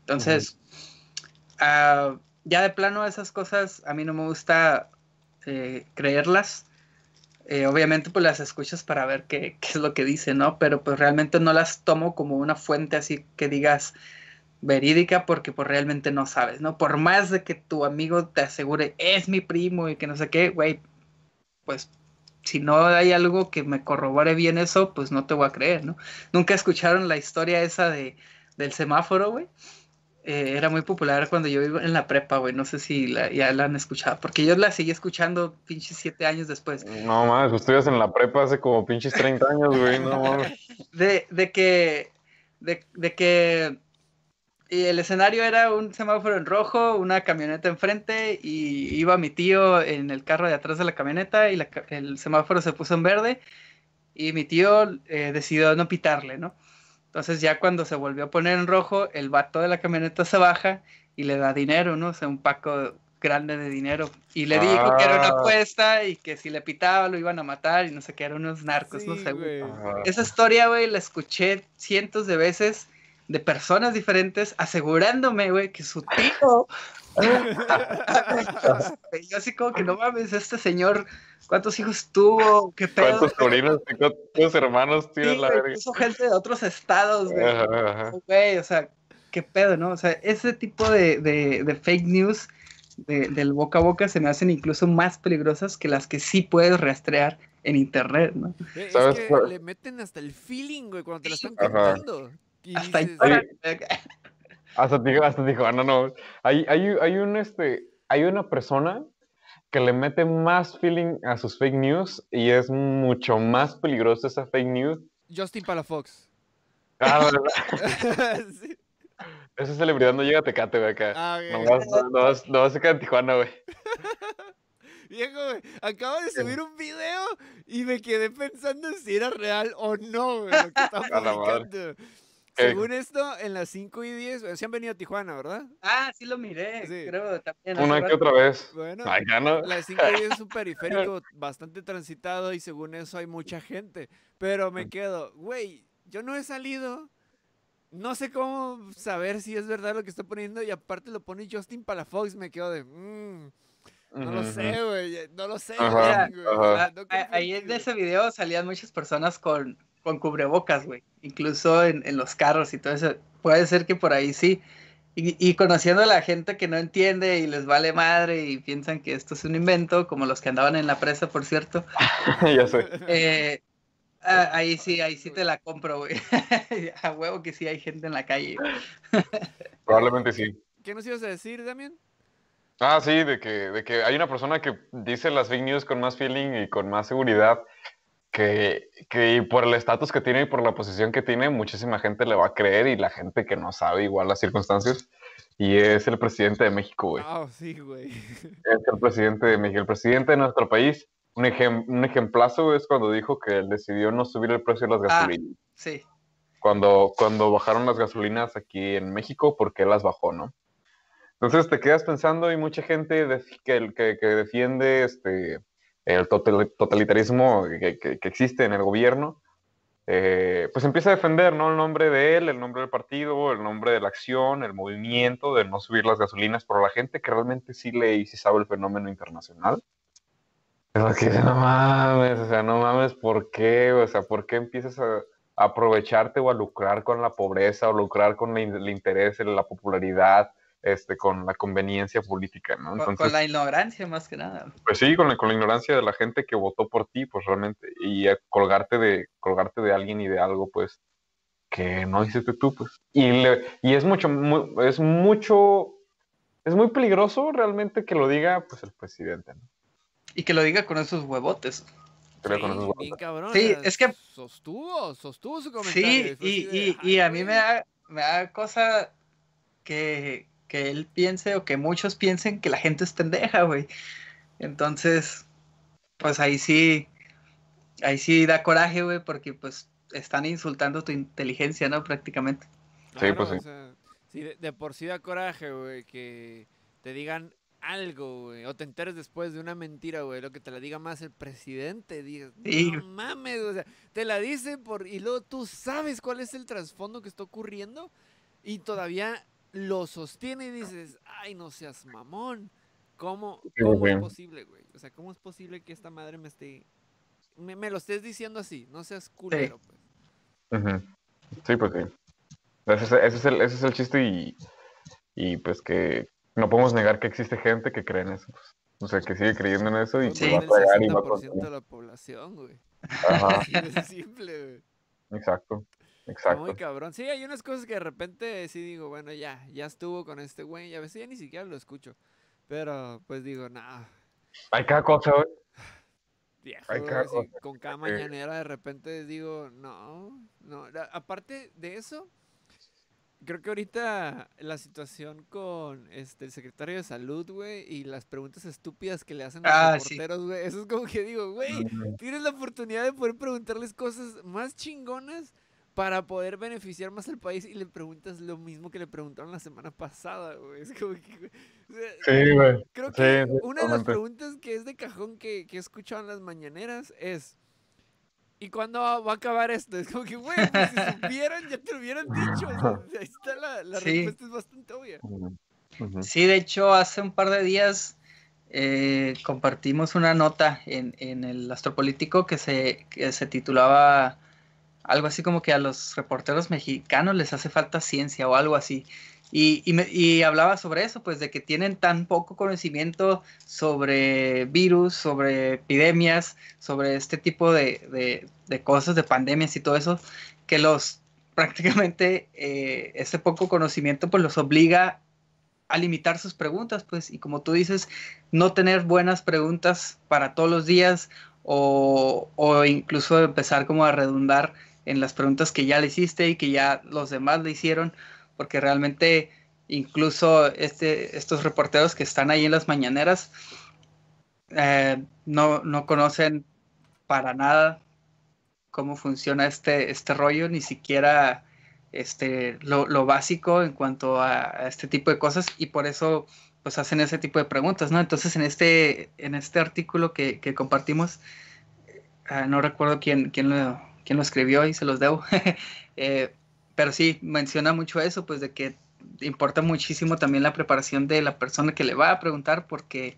Entonces, uh, uh, ya de plano esas cosas a mí no me gusta eh, creerlas eh, obviamente pues las escuchas para ver qué, qué, es lo que dice, ¿no? Pero pues realmente no las tomo como una fuente así que digas verídica porque pues realmente no sabes, ¿no? Por más de que tu amigo te asegure es mi primo y que no sé qué, güey, pues si no hay algo que me corrobore bien eso, pues no te voy a creer, ¿no? Nunca escucharon la historia esa de, del semáforo, güey. Eh, era muy popular cuando yo iba en la prepa, güey. No sé si la, ya la han escuchado. Porque yo la seguí escuchando pinches siete años después. No mames, pues estudias en la prepa hace como pinches 30 años, güey. No mames. De, de que. De, de que. Y el escenario era un semáforo en rojo, una camioneta enfrente y iba mi tío en el carro de atrás de la camioneta y la, el semáforo se puso en verde y mi tío eh, decidió no pitarle, ¿no? Entonces ya cuando se volvió a poner en rojo, el vato de la camioneta se baja y le da dinero, ¿no? O sea, un paco grande de dinero. Y le dijo ah. que era una ah. apuesta y que si le pitaba lo iban a matar y no sé qué, eran unos narcos, sí, no sé, güey. Esa historia, güey, la escuché cientos de veces de personas diferentes asegurándome, güey, que su tío... yo así como que no mames, este señor ¿Cuántos hijos tuvo? ¿Qué pedo? ¿Cuántos sobrinos? ¿Cuántos hermanos tiene sí, la verga? gente de otros estados, güey. Ajá, ajá. Güey, o sea, qué pedo, ¿no? O sea, ese tipo de, de, de fake news de, del boca a boca se me hacen incluso más peligrosas que las que sí puedes rastrear en internet, ¿no? Es ¿Sabes? que le meten hasta el feeling, güey, cuando te lo están contando. Hasta dices... hasta, hasta dijo, no, no. Hay, hay, hay un, este, hay una persona que le mete más feeling a sus fake news y es mucho más peligrosa esa fake news. Justin Palafox. Ah, ¿verdad? sí. Esa celebridad no llega a Tecate, güey, acá. Ah, okay. no, vas, no, vas, no vas a quedar en Tijuana, güey. Viejo, güey, acabo de subir un video y me quedé pensando si era real o no, güey, lo que estaba publicando. Según esto, en las 5 y 10, se han venido a Tijuana, ¿verdad? Ah, sí lo miré, sí. creo también. Una que otra vez. Bueno, Ay, ya no. las 5 y 10 es un periférico bastante transitado y según eso hay mucha gente. Pero me quedo, güey, yo no he salido, no sé cómo saber si es verdad lo que está poniendo y aparte lo pone Justin Palafox, me quedo de... Mmm, no lo sé, güey. No lo sé. Ajá, güey. Ajá. No ahí en ese video salían muchas personas con, con cubrebocas, güey. Incluso en, en, los carros y todo eso. Puede ser que por ahí sí. Y, y, conociendo a la gente que no entiende y les vale madre y piensan que esto es un invento, como los que andaban en la presa, por cierto. ya sé. Eh, ah, ahí sí, ahí sí te la compro, güey. a huevo que sí hay gente en la calle. Probablemente sí. ¿Qué nos ibas a decir, Damien? Ah, sí, de que, de que hay una persona que dice las fake news con más feeling y con más seguridad que, que por el estatus que tiene y por la posición que tiene, muchísima gente le va a creer y la gente que no sabe igual las circunstancias. Y es el presidente de México, güey. Ah, oh, sí, güey. Es el presidente de México. El presidente de nuestro país, un, ejem un ejemplazo es cuando dijo que él decidió no subir el precio de las gasolinas. Ah, sí. Cuando, cuando bajaron las gasolinas aquí en México, porque él las bajó, ¿no? Entonces te quedas pensando y mucha gente que, que, que defiende este el totalitarismo que, que, que existe en el gobierno, eh, pues empieza a defender ¿no? el nombre de él, el nombre del partido, el nombre de la acción, el movimiento de no subir las gasolinas, pero la gente que realmente sí lee y sí sabe el fenómeno internacional, es que dice, no mames, o sea, no mames, ¿por qué? O sea, ¿por qué empiezas a, aprovecharte o a lucrar con la pobreza o lucrar con el interés, la popularidad, este, con la conveniencia política, ¿no? Entonces, con, la ignorancia más que nada. Pues sí, con la, con la ignorancia de la gente que votó por ti, pues realmente, y colgarte de, colgarte de alguien y de algo, pues, que no hiciste tú, pues. Y, y es mucho, es mucho, es muy peligroso realmente que lo diga, pues, el presidente, ¿no? Y que lo diga con esos huevotes. Sí, cabrón, sí es que... Sostuvo, sostuvo su comentario. Sí, y, y, a mí me da, me da cosa que, que él piense o que muchos piensen que la gente es pendeja, güey. Entonces, pues ahí sí, ahí sí da coraje, güey, porque pues están insultando tu inteligencia, ¿no? Prácticamente. sí, pues sí. de, por sí da coraje, güey, que te digan algo, güey, o te enteres después de una mentira, güey, lo que te la diga más el presidente, digas, no mames, o sea, te la dice por, y luego tú sabes cuál es el trasfondo que está ocurriendo, y todavía lo sostiene y dices, ay, no seas mamón. ¿Cómo, cómo es posible, güey? O sea, ¿cómo es posible que esta madre me esté... Me, lo estés diciendo así, no seas culero, pues. Sí, pues sí. Ese es, el, ese es el chiste y, y pues que no podemos negar que existe gente que cree en eso. Pues. O sea, que sigue creyendo en eso y pues, va a pagar y va a de la población, güey. Ajá. es simple, güey. Exacto. Exacto. Muy cabrón. Sí, hay unas cosas que de repente sí digo, bueno, ya, ya estuvo con este güey, y a veces ya ni siquiera lo escucho. Pero pues digo, nada. Hay cada cosa, güey. hay cada cosa. Con cada mañanera de repente digo, no, no. Aparte de eso, creo que ahorita la situación con este el secretario de salud, güey, y las preguntas estúpidas que le hacen a los ah, reporteros, güey, eso es como que digo, güey, tienes la oportunidad de poder preguntarles cosas más chingonas para poder beneficiar más al país y le preguntas lo mismo que le preguntaron la semana pasada, güey. Es como que... sí, güey. Creo que una de las preguntas que es de cajón que, que he escuchado en las mañaneras es... ¿Y cuándo va a acabar esto? Es como que, güey, pues si supieran, ya te lo hubieran dicho. ahí está la, la respuesta, es bastante obvia. Sí, de hecho, hace un par de días eh, compartimos una nota en, en el Astropolítico que se, que se titulaba algo así como que a los reporteros mexicanos les hace falta ciencia o algo así. Y, y, hablaba sobre eso, pues de que tienen tan poco conocimiento sobre virus, sobre epidemias, sobre este tipo de, cosas, de pandemias y todo eso, que los prácticamente eh, ese poco conocimiento pues los obliga a limitar sus preguntas, pues, y como tú dices, no tener buenas preguntas para todos los días o, o incluso empezar como a redundar en las preguntas que ya le hiciste y que ya los demás le hicieron, porque realmente incluso este, estos reporteros que están ahí en las mañaneras eh, no, no, conocen para nada cómo funciona este, este rollo, ni siquiera este, lo, básico en cuanto a, este tipo de cosas y por eso pues hacen ese tipo de preguntas, ¿no? Entonces en este, en este artículo que, compartimos, eh, no recuerdo quién, quién lo quien lo escribió y se los debo. Eh, pero sí, menciona mucho eso, pues de que importa muchísimo también la preparación de la persona que le va a preguntar, porque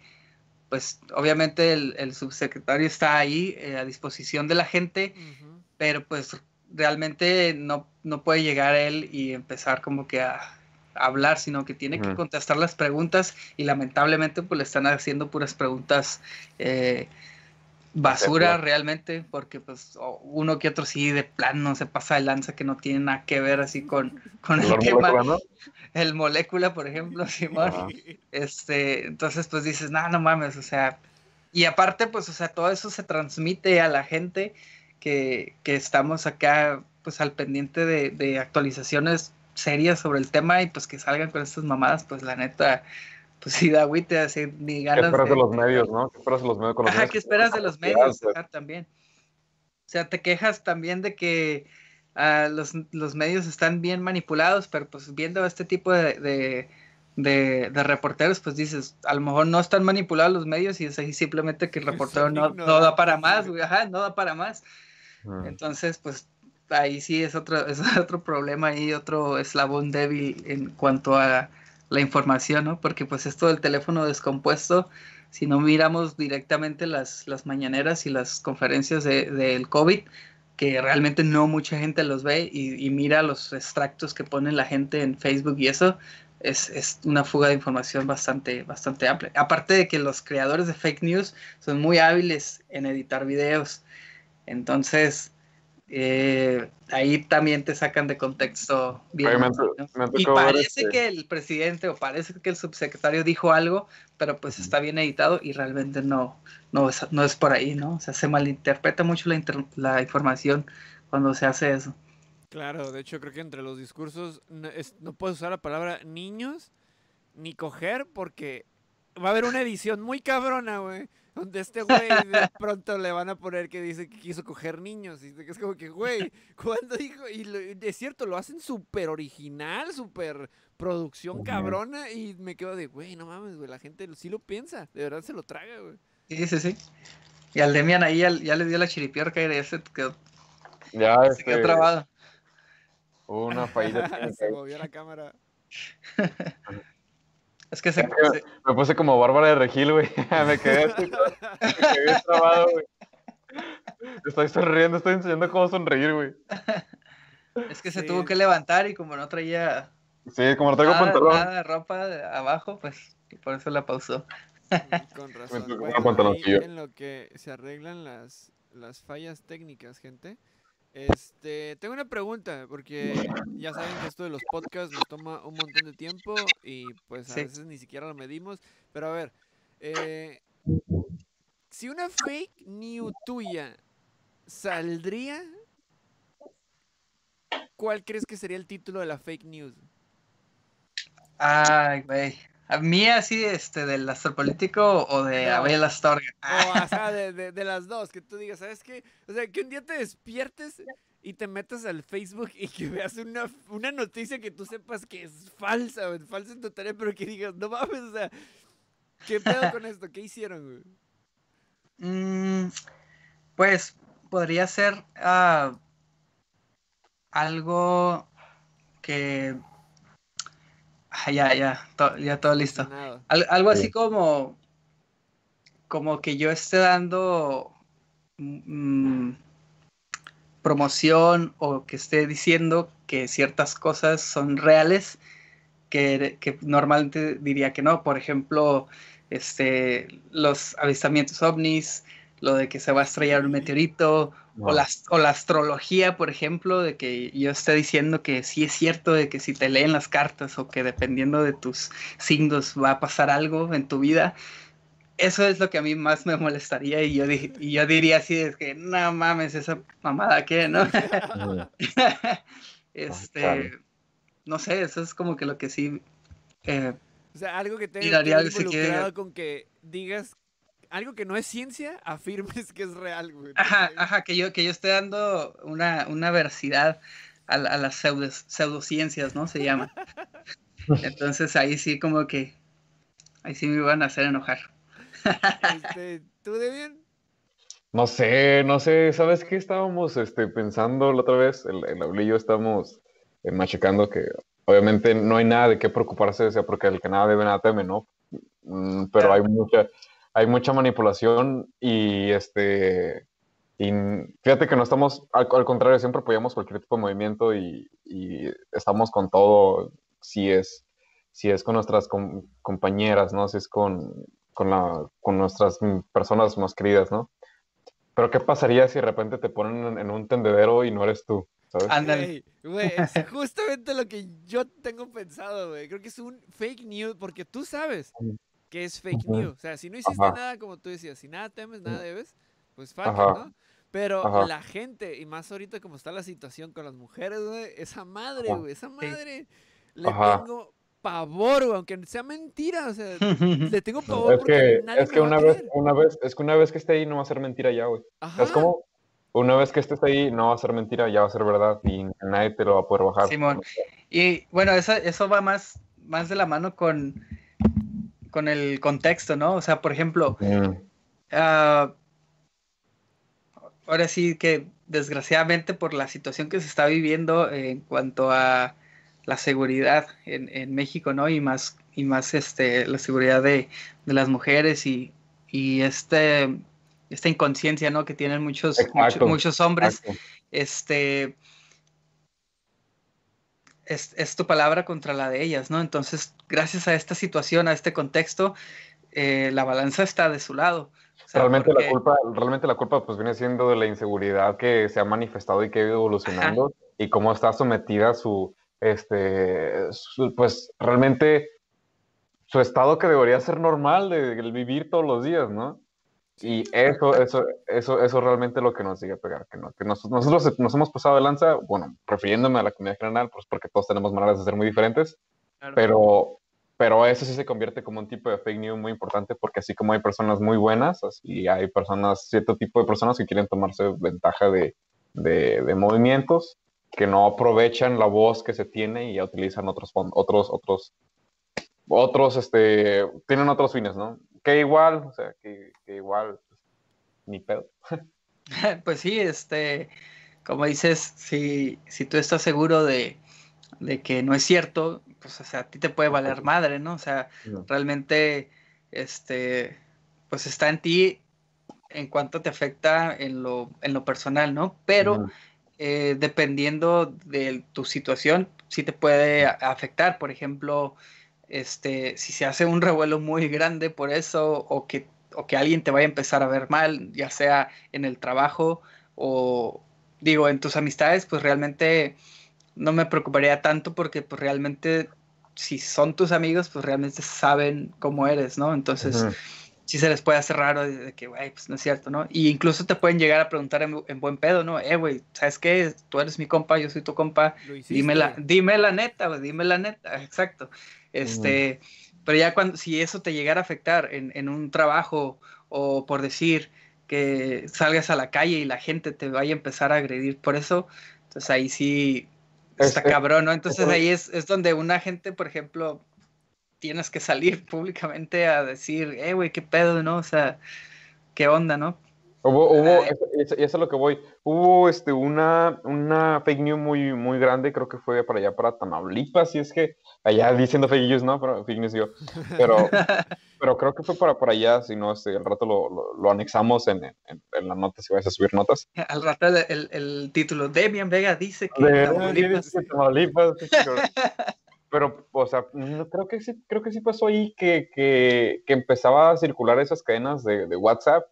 pues obviamente el, subsecretario está ahí eh, a disposición de la gente, pero pues realmente no, no puede llegar él y empezar como que a, hablar, sino que tiene que contestar las preguntas y lamentablemente pues le están haciendo puras preguntas eh, basura realmente, porque pues uno que otro sí de plano se pasa de lanza que no tiene nada que ver así con, con el tema. El molécula, por ejemplo, Simón. Este, entonces pues dices, no, no mames, o sea, y aparte pues, o sea, todo eso se transmite a la gente que, que estamos acá pues al pendiente de, de actualizaciones serias sobre el tema y pues que salgan con estas mamadas, pues la neta, pues sí da agüite, así ni ganas. ¿Qué esperas de, los medios, no? ¿Qué esperas de los medios? Con los Ajá, ¿qué esperas de los medios? también. O sea, te quejas también de que uh, los, los, medios están bien manipulados, pero pues viendo este tipo de, de, de, reporteros, pues dices, a lo mejor no están manipulados los medios y es ahí simplemente que el reportero no, no, da para más, güey, ajá, no da para más. Entonces, pues ahí sí es otro, es otro problema y otro eslabón débil en cuanto a la información, ¿no? Porque pues esto del teléfono descompuesto, si no miramos directamente las, las mañaneras y las conferencias del de, COVID, que realmente no mucha gente los ve y, mira los extractos que pone la gente en Facebook y eso es, es, una fuga de información bastante, bastante amplia. Aparte de que los creadores de fake news son muy hábiles en editar videos. Entonces, eh, ahí también te sacan de contexto bien. y parece este que el presidente o parece que el subsecretario dijo algo, pero pues está bien editado y realmente no, no, es, no es por ahí, ¿no? O sea, se malinterpreta mucho la, la información cuando se hace eso. Claro, de hecho creo que entre los discursos no, no puedes usar la palabra niños ni coger porque va a haber una edición muy cabrona, güey donde este güey de pronto le van a poner que dice que quiso coger niños. Y es como que, güey, ¿cuándo dijo? Y es cierto, lo hacen súper original, súper producción cabrona. Y me quedo de, güey, no mames, güey, la gente sí lo piensa. De verdad se lo traga, güey. Sí, sí, sí. Y al Demian ahí ya, le dio la chiripiorca y ese quedó, ya, se quedó este, trabado. Una fallida. se movió la cámara. Es que se, me, puse como Bárbara de Regil, güey. me quedé así, me quedé trabado, güey. Estoy sonriendo, estoy enseñando cómo sonreír, güey. Es que se tuvo que levantar y como no traía. Sí, como no traigo pantalón. Nada de ropa abajo, pues por eso la pausó. Con razón. Bueno, en lo que se arreglan las, las fallas técnicas, gente. Este, tengo una pregunta, porque ya saben que esto de los podcasts nos toma un montón de tiempo y pues a veces ni siquiera lo medimos. Pero a ver, eh, si una fake news tuya saldría, ¿cuál crees que sería el título de la fake news? Ay, güey. A mí así, este, del astropolítico o de Abel Astorga. O, sea, de, de, las dos, que tú digas, ¿sabes qué? O sea, que un día te despiertes y te metas al Facebook y que veas una, una noticia que tú sepas que es falsa, o falsa en tu tarea, pero que digas, no mames, o sea, ¿qué pedo con esto? ¿Qué hicieron, güey? Mm, pues podría ser uh, algo que Ah, ya, ya, ya todo listo. algo así como, como que yo esté dando mm, promoción o que esté diciendo que ciertas cosas son reales que, que, normalmente diría que no. Por ejemplo, este, los avistamientos ovnis, lo de que se va a estrellar un meteorito, o, la, o la astrología, por ejemplo, de que yo esté diciendo que sí es cierto de que si te leen las cartas o que dependiendo de tus signos va a pasar algo en tu vida, eso es lo que a mí más me molestaría y yo, y yo diría así, es que no mames, esa mamada que, ¿no? este, no sé, eso es como que lo que sí... Eh, o sea, algo que te involucrado con que digas algo que no es ciencia, afirmes que es real, güey. Ajá, ajá, que yo, que yo esté dando una, una veracidad a, las pseudociencias, ¿no? Se llama. Entonces ahí sí como que, ahí sí me iban a hacer enojar. Este, ¿Tú de bien? No sé, no sé, ¿sabes qué estábamos este, pensando la otra vez? El, el y yo estamos eh, machacando que obviamente no hay nada de qué preocuparse, o sea, porque el que nada debe nada teme, ¿no? Mm, pero hay mucha, hay mucha manipulación y este y fíjate que no estamos, al, contrario, siempre apoyamos cualquier tipo de movimiento y, estamos con todo, si es, si es con nuestras compañeras, ¿no? Si es con, con, la, con nuestras personas más queridas, ¿no? Pero ¿qué pasaría si de repente te ponen en, un tendedero y no eres tú? ¿sabes? Ándale. Güey, es justamente lo que yo tengo pensado, güey. Creo que es un fake news porque tú sabes que es fake news. O sea, si no hiciste nada, como tú decías, si nada temes, nada debes, pues fuck ¿no? Pero la gente, y más ahorita como está la situación con las mujeres, güey, esa madre, güey, esa madre, le tengo pavor, güey, aunque sea mentira, o sea, le tengo pavor es que, es que una vez, una vez, es que una vez que esté ahí no va a ser mentira ya, güey. Es como una vez que estés ahí no va a ser mentira, ya va a ser verdad y nadie te lo va a poder bajar. Simón. Y bueno, eso, eso va más, más de la mano con con el contexto, ¿no? O sea, por ejemplo, ah, ahora sí que desgraciadamente por la situación que se está viviendo en cuanto a la seguridad en, México, ¿no? Y más, y más este, la seguridad de, las mujeres y, y este, esta inconsciencia, ¿no? Que tienen muchos, muchos, hombres. este, es, tu palabra contra la de ellas, ¿no? Entonces, gracias a esta situación, a este contexto, eh, la balanza está de su lado. realmente, la culpa, realmente la culpa pues viene siendo de la inseguridad que se ha manifestado y que ha ido evolucionando y cómo está sometida su, este, pues realmente su estado que debería ser normal de, vivir todos los días, ¿no? Y eso, eso, eso, eso realmente es lo que nos sigue a pegar, que, no, que nosotros nos hemos pasado de lanza, bueno, refiriéndome a la comunidad general, pues porque todos tenemos maneras de ser muy diferentes, pero, pero eso sí se convierte como un tipo de fake news muy importante porque así como hay personas muy buenas, así hay personas, cierto tipo de personas que quieren tomarse ventaja de, de, de movimientos que no aprovechan la voz que se tiene y ya utilizan otros, otros, otros, otros, este, tienen otros fines, ¿no? Que igual, o sea, que, igual, pues, ni pedo. pues sí, este, como dices, si, si tú estás seguro de, que no es cierto, pues o sea, a ti te puede valer madre, ¿no? O sea, realmente, este, pues está en ti en cuanto te afecta en lo, en lo personal, ¿no? Pero eh, dependiendo de tu situación, sí te puede afectar. Por ejemplo, este, si se hace un revuelo muy grande por eso o que, o que alguien te vaya a empezar a ver mal, ya sea en el trabajo o digo, en tus amistades, pues realmente no me preocuparía tanto porque pues realmente si son tus amigos, pues realmente saben cómo eres, ¿no? Entonces, si se les puede hacer raro de, que, güey, pues no es cierto, ¿no? Y incluso te pueden llegar a preguntar en, buen pedo, ¿no? Eh, güey, ¿sabes qué? Tú eres mi compa, yo soy tu compa. Dime la, dime la neta, güey, dime la neta, exacto. Este, pero ya cuando, si eso te llegara a afectar en, un trabajo o por decir que salgas a la calle y la gente te vaya a empezar a agredir por eso, entonces ahí sí está cabrón, ¿no? Entonces ahí es, es donde una gente, por ejemplo, tienes que salir públicamente a decir, eh, güey, qué pedo, ¿no? O sea, qué onda, ¿no? Hubo, hubo y eso, es lo que voy, hubo este, una, una fake news muy, muy grande, creo que fue para allá, para Tamaulipas, y es que, allá diciendo fake news, ¿no? Pero fake news yo, pero, pero creo que fue para por allá, si no, este, al rato lo, lo, anexamos en, en, en, la nota, si vais a subir notas. Al rato el, el, título, Demian Vega dice que Tamaulipas. Tamaulipas pero, o sea, creo que sí, creo que sí pasó ahí que, que, que empezaba a circular esas cadenas de, de, WhatsApp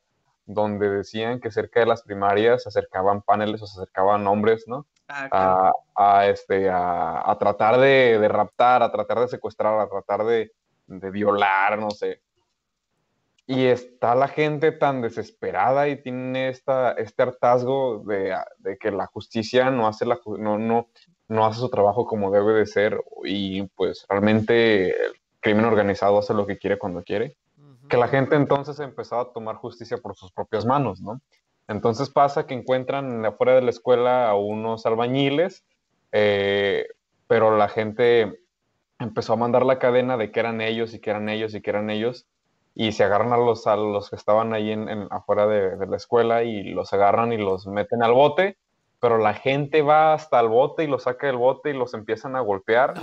donde decían que cerca de las primarias se acercaban paneles o se acercaban hombres, ¿no? Ah, a, a, este, a, a tratar de, de, raptar, a tratar de secuestrar, a tratar de, de violar, no sé. Y está la gente tan desesperada y tiene esta, este hartazgo de, de que la justicia no hace, la, no, no, no hace su trabajo como debe de ser y pues realmente el crimen organizado hace lo que quiere cuando quiere, que la gente entonces empezó a tomar justicia por sus propias manos, ¿no? Entonces pasa que encuentran afuera de la escuela a unos albañiles, eh, pero la gente empezó a mandar la cadena de que eran ellos y que eran ellos y que eran ellos, y se agarran a los, a los que estaban ahí en, afuera de, de, la escuela y los agarran y los meten al bote pero la gente va hasta el bote y los saca del bote y los empiezan a golpear.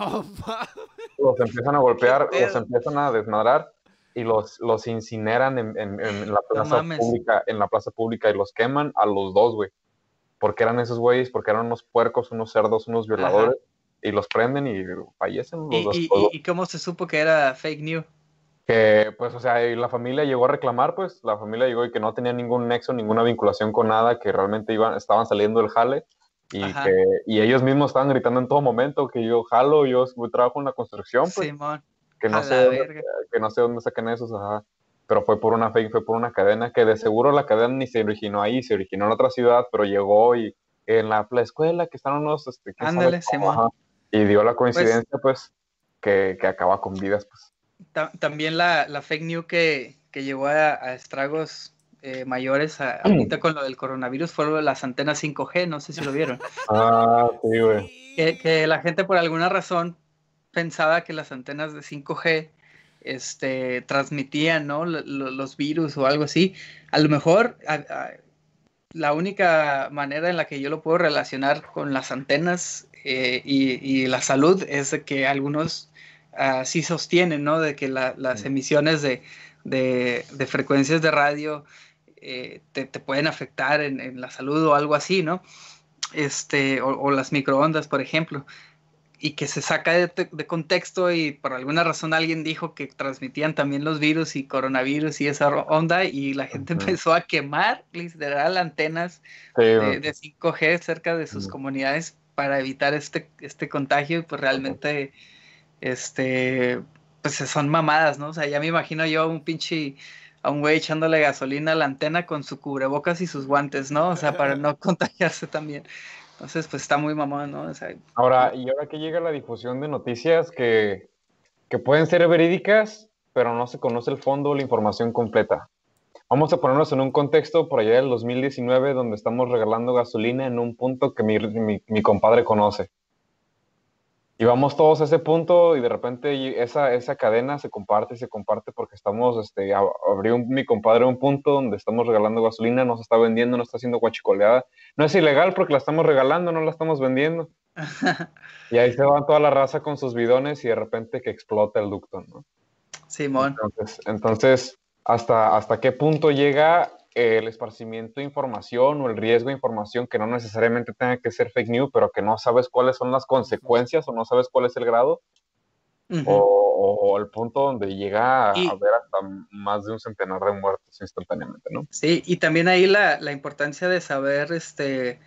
los empiezan a golpear, los empiezan a desmadrar y los, los incineran en, en, la plaza pública, en la plaza pública y los queman a los dos, güey. Porque eran esos güeyes, porque eran unos puercos, unos cerdos, unos violadores, y los prenden y fallecen los ¿Y, dos. Y, ¿Y cómo se supo que era fake news? Que pues, o sea, la familia llegó a reclamar, pues, la familia llegó y que no tenía ningún nexo, ninguna vinculación con nada, que realmente iban, estaban saliendo del jale y que y ellos mismos estaban gritando en todo momento que yo jalo, yo trabajo en la construcción, pues, que no sé, dónde, que no sé dónde sacan esos, ajá. Pero fue por una fake, fue por una cadena que de seguro la cadena ni se originó ahí, se originó en otra ciudad, pero llegó y en la, escuela que están unos, este, Ándale, y dio la pues coincidencia, pues, que, que acaba con vidas, pues también la, la, fake news que, que llevó a, estragos eh, mayores a, ahorita con lo del coronavirus fueron las antenas 5G, no sé si lo vieron. ah, sí, güey. Que, que, la gente por alguna razón pensaba que las antenas de 5G este, transmitían ¿no? los virus o algo así. A lo mejor la única manera en la que yo lo puedo relacionar con las antenas eh, y, y, la salud es que algunos así sostienen, ¿no? De que las emisiones de, frecuencias de radio eh, te, pueden afectar en, la salud o algo así, ¿no? este, o, las microondas, por ejemplo, y que se saca de, contexto y por alguna razón alguien dijo que transmitían también los virus y coronavirus y esa onda y la gente empezó a quemar literal antenas de, 5G cerca de sus comunidades para evitar este, este contagio y pues realmente este pues son mamadas, ¿no? O sea, ya me imagino yo un pinche a un güey echándole gasolina a la antena con su cubrebocas y sus guantes, ¿no? O sea, para no contagiarse también. Entonces, pues está muy mamón, ¿no? ahora, y ahora que llega la difusión de noticias que, que pueden ser verídicas, pero no se conoce el fondo o la información completa. Vamos a ponernos en un contexto por allá del 2019 donde estamos regalando gasolina en un punto que mi, mi, mi compadre conoce. Y vamos todos a ese punto y de repente esa, esa cadena se comparte y se comparte porque estamos, este, abrió mi compadre un punto donde estamos regalando gasolina, no se está vendiendo, no está haciendo guachicoleada. No es ilegal porque la estamos regalando, no la estamos vendiendo. y ahí se van toda la raza con sus bidones y de repente que explota el ducto, ¿no? Simón. Entonces, entonces hasta, hasta qué punto llega el esparcimiento de información o el riesgo de información que no necesariamente tenga que ser fake news, pero que no sabes cuáles son las consecuencias o no sabes cuál es el grado, o, el punto donde llega a haber hasta más de un centenar de muertos instantáneamente, ¿no? Sí, y también ahí la, importancia de saber este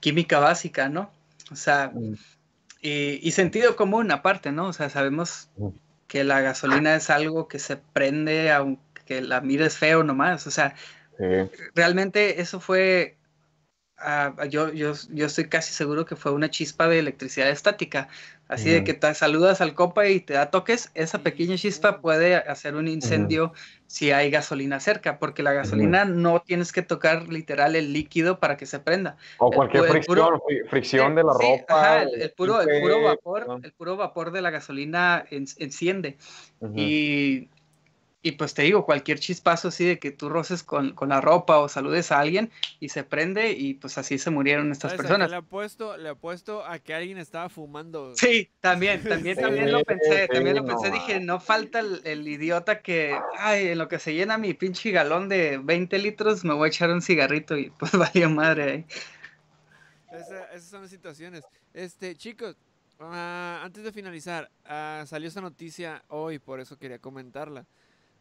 química básica, ¿no? O sea, mm. y, sentido común aparte, ¿no? O sea, sabemos que la gasolina es algo que se prende aunque que la mires feo nomás. O sea, realmente eso fue, ah, yo, yo, yo estoy casi seguro que fue una chispa de electricidad estática. Así de que te saludas al copa y te da toques, esa pequeña chispa puede hacer un incendio si hay gasolina cerca, porque la gasolina no tienes que tocar literal el líquido para que se prenda. O cualquier fricción, fricción de la ropa. el, puro, el, puro, vapor, el puro vapor de la gasolina enciende. Y y pues te digo, cualquier chispazo así de que tú roces con, la ropa o saludes a alguien y se prende y pues así se murieron estas personas. Le apuesto, le apuesto a que alguien estaba fumando. Sí, también, también, también lo pensé, también lo pensé, dije, no falta el, idiota que, ay, en lo que se llena mi pinche galón de 20 litros me voy a echar un cigarrito y pues vaya madre ahí. esas son las situaciones. Este, chicos, ah, antes de finalizar, ah, salió esa noticia hoy, por eso quería comentarla.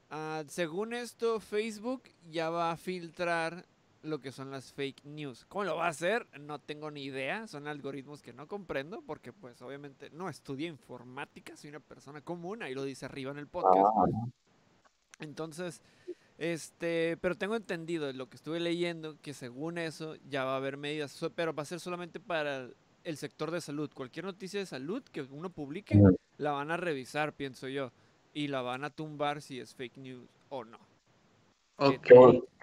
Ah, según esto, Facebook ya va a filtrar lo que son las fake news. ¿Cómo lo va a hacer? No tengo ni idea. Son algoritmos que no comprendo porque pues obviamente no estudié informática, soy una persona común, ahí lo dice arriba en el podcast. Ah. Entonces, este, pero tengo entendido lo que estuve leyendo que según eso ya va a haber medidas, pero va a ser solamente para el sector de salud. Cualquier noticia de salud que uno publique la van a revisar, pienso yo y la van a tumbar si es fake news o no. Okay. Qué,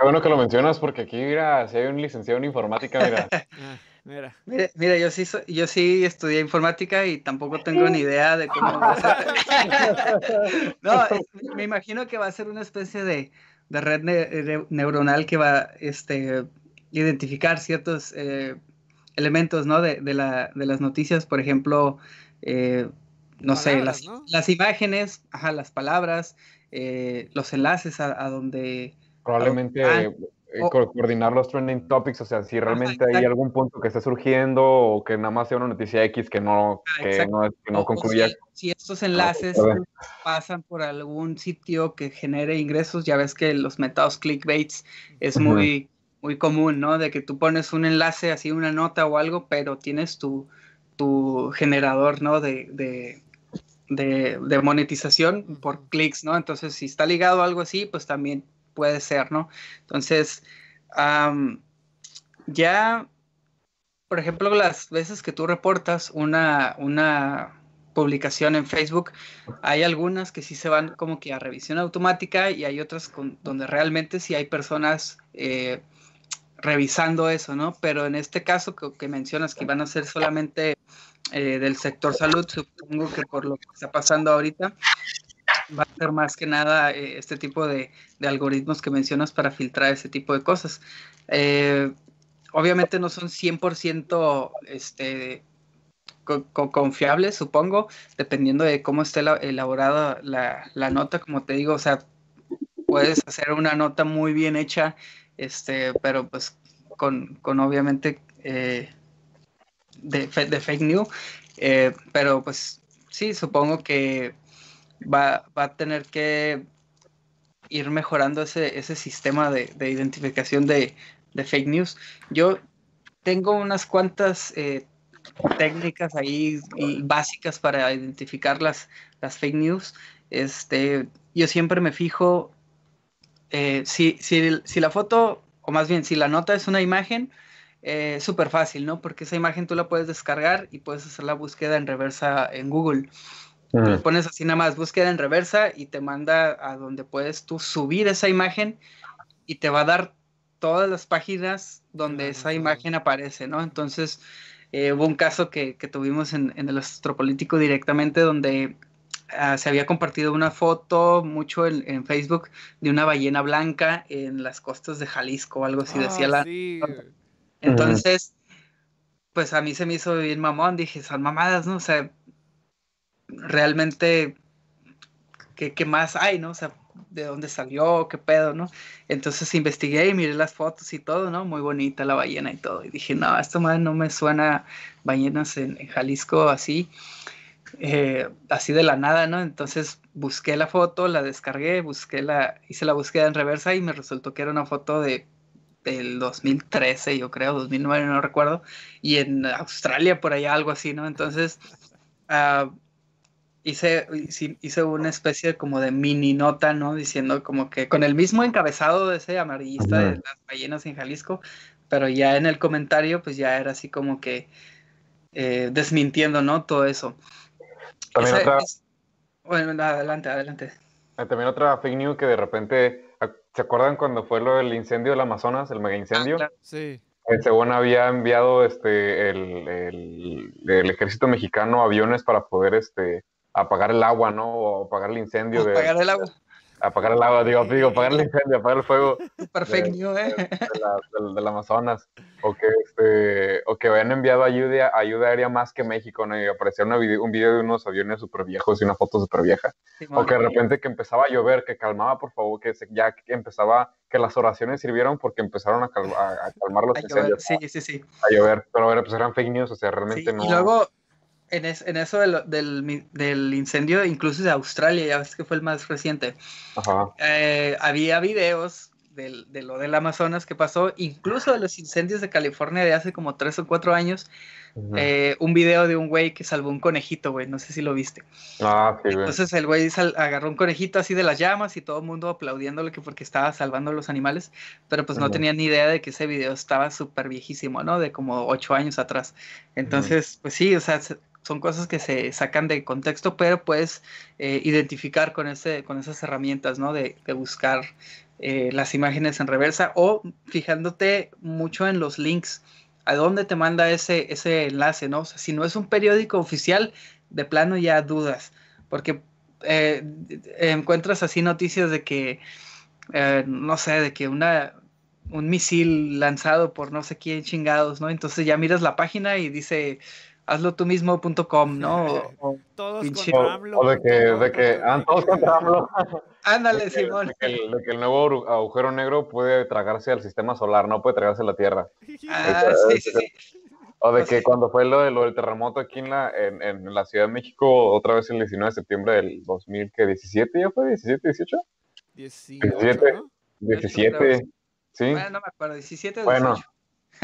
bueno, que lo mencionas porque aquí, mira, si hay un licenciado en informática, mira. Ah, mira. mira. yo sí yo sí estudié informática y tampoco tengo ni idea de cómo va a ser. no, me imagino que va a ser una especie de, red neuronal que va a este, identificar ciertos eh, elementos ¿no? de, de, la, de, las noticias, por ejemplo, eh, no sé, las, las, imágenes, ajá, las palabras, eh, los enlaces a, donde... Probablemente eh, coordinar los trending topics, o sea, si realmente hay algún punto que esté surgiendo o que nada más sea una noticia X que no, ah, que no, que no concluya. Si, estos enlaces pasan por algún sitio que genere ingresos, ya ves que los metados clickbaits es muy, muy común, ¿no? De que tú pones un enlace, así una nota o algo, pero tienes tu, tu generador, ¿no? de, de, monetización por clics, ¿no? Entonces, si está ligado a algo así, pues también puede ser, ¿no? Entonces, ya, por ejemplo, las veces que tú reportas una, una publicación en Facebook, hay algunas que sí se van como que a revisión automática y hay otras con, donde realmente sí hay personas eh, revisando eso, ¿no? Pero en este caso que, que mencionas que van a ser solamente eh, del sector salud, supongo que por lo que está pasando ahorita, va a ser más que nada eh, este tipo de, algoritmos que mencionas para filtrar ese tipo de cosas. Eh, obviamente no son 100% este, confiables, supongo, dependiendo de cómo esté elaborada la, la, nota, como te digo, o sea, puedes hacer una nota muy bien hecha, este, pero pues con, con obviamente de, de, fake news, eh, pero pues sí, supongo que va, va, a tener que ir mejorando ese, ese sistema de, de identificación de, de, fake news. Yo tengo unas cuantas eh, técnicas ahí básicas para identificar las, las fake news. Este, yo siempre me fijo eh, si, si, si, la foto, o más bien si la nota es una imagen, eh, súper fácil, ¿no? Porque esa imagen tú la puedes descargar y puedes hacer la búsqueda en reversa en Google. Pones así nada más búsqueda en reversa y te manda a donde puedes tú subir esa imagen y te va a dar todas las páginas donde esa imagen aparece, ¿no? Entonces, eh, hubo un caso que, que tuvimos en, en, el astropolítico directamente donde uh, se había compartido una foto mucho en, en, Facebook de una ballena blanca en las costas de Jalisco o algo así, decía la... Sí. Entonces, pues a mí se me hizo bien mamón, dije, son mamadas, ¿no? O sea, realmente, ¿qué, qué más hay, no? O sea, de dónde salió, qué pedo, ¿no? Entonces investigué y miré las fotos y todo, ¿no? Muy bonita la ballena y todo. Y dije, no, esto más no me suena ballenas en, en Jalisco así, eh, así de la nada, ¿no? Entonces busqué la foto, la descargué, busqué la, hice la búsqueda en reversa y me resultó que era una foto de del 2013, yo creo, 2009, no recuerdo, y en Australia por allá algo así, ¿no? Entonces, uh, hice, hice una especie como de mini nota, ¿no? Diciendo como que con el mismo encabezado de ese amarillista de las ballenas en Jalisco, pero ya en el comentario pues ya era así como que eh, desmintiendo, ¿no? Todo eso. También otra... es... Bueno, adelante, adelante. Eh, también otra fake news que de repente, ¿se acuerdan cuando fue lo del incendio del Amazonas, el mega incendio? Ah, claro. Sí. El según había enviado este el, el, el, ejército mexicano aviones para poder este apagar el agua, ¿no? O apagar el incendio. Apagar de, el agua. Apagar el agua, digo, digo, apagar el incendio, apagar el fuego. Perfecto, ¿eh? De, de, la, del, Amazonas. O que, este, o que habían enviado ayuda, ayuda aérea más que México, ¿no? Y aparecía una video, un video de unos aviones súper viejos y una foto súper vieja. Sí, o que de repente que empezaba a llover, que calmaba, por favor, que se, ya que empezaba, que las oraciones sirvieron porque empezaron a, cal, a, a calmar los a incendios. Llover, sí, sí, sí. A llover, pero pues eran fake news, o sea, realmente sí, no. Y luego en, es, en eso del, del, del, incendio, incluso de Australia, ya ves que fue el más reciente, eh, había videos del, de lo del Amazonas que pasó, incluso de los incendios de California de hace como tres o cuatro años, uh -huh. eh, un video de un güey que salvó un conejito, güey, no sé si lo viste. Ah, sí, Entonces el güey agarró un conejito así de las llamas y todo el mundo aplaudiéndole que porque estaba salvando a los animales, pero pues uh -huh. no tenía ni idea de que ese video estaba súper viejísimo, ¿no? De como ocho años atrás. Entonces, uh -huh. pues sí, o sea, son cosas que se sacan de contexto, pero puedes eh, identificar con, ese, con esas herramientas, ¿no? De, de buscar eh, las imágenes en reversa o fijándote mucho en los links, a dónde te manda ese, ese enlace, ¿no? O sea, si no es un periódico oficial, de plano ya dudas, porque eh, encuentras así noticias de que, no sé, de que una, un misil lanzado por no sé quién chingados, ¿no? Entonces ya miras la página y dice hazlo tú mismo.com, ¿no? O, o, todos pinche... contra AMLO. O de que, de que ah, todos contra AMLO. Ándale, de que, Simón. De que, el, de que, el, nuevo agujero negro puede tragarse al sistema solar, no puede tragarse la Tierra. Ah, sí, sí, sí. O de que cuando fue lo, de, lo del terremoto aquí en la, en, en, la Ciudad de México, otra vez el 19 de septiembre del 2017, ¿ya fue? ¿17, 18? 18, 17, ¿no? 17, sí. Bueno, no me acuerdo, 17 o 18. Bueno,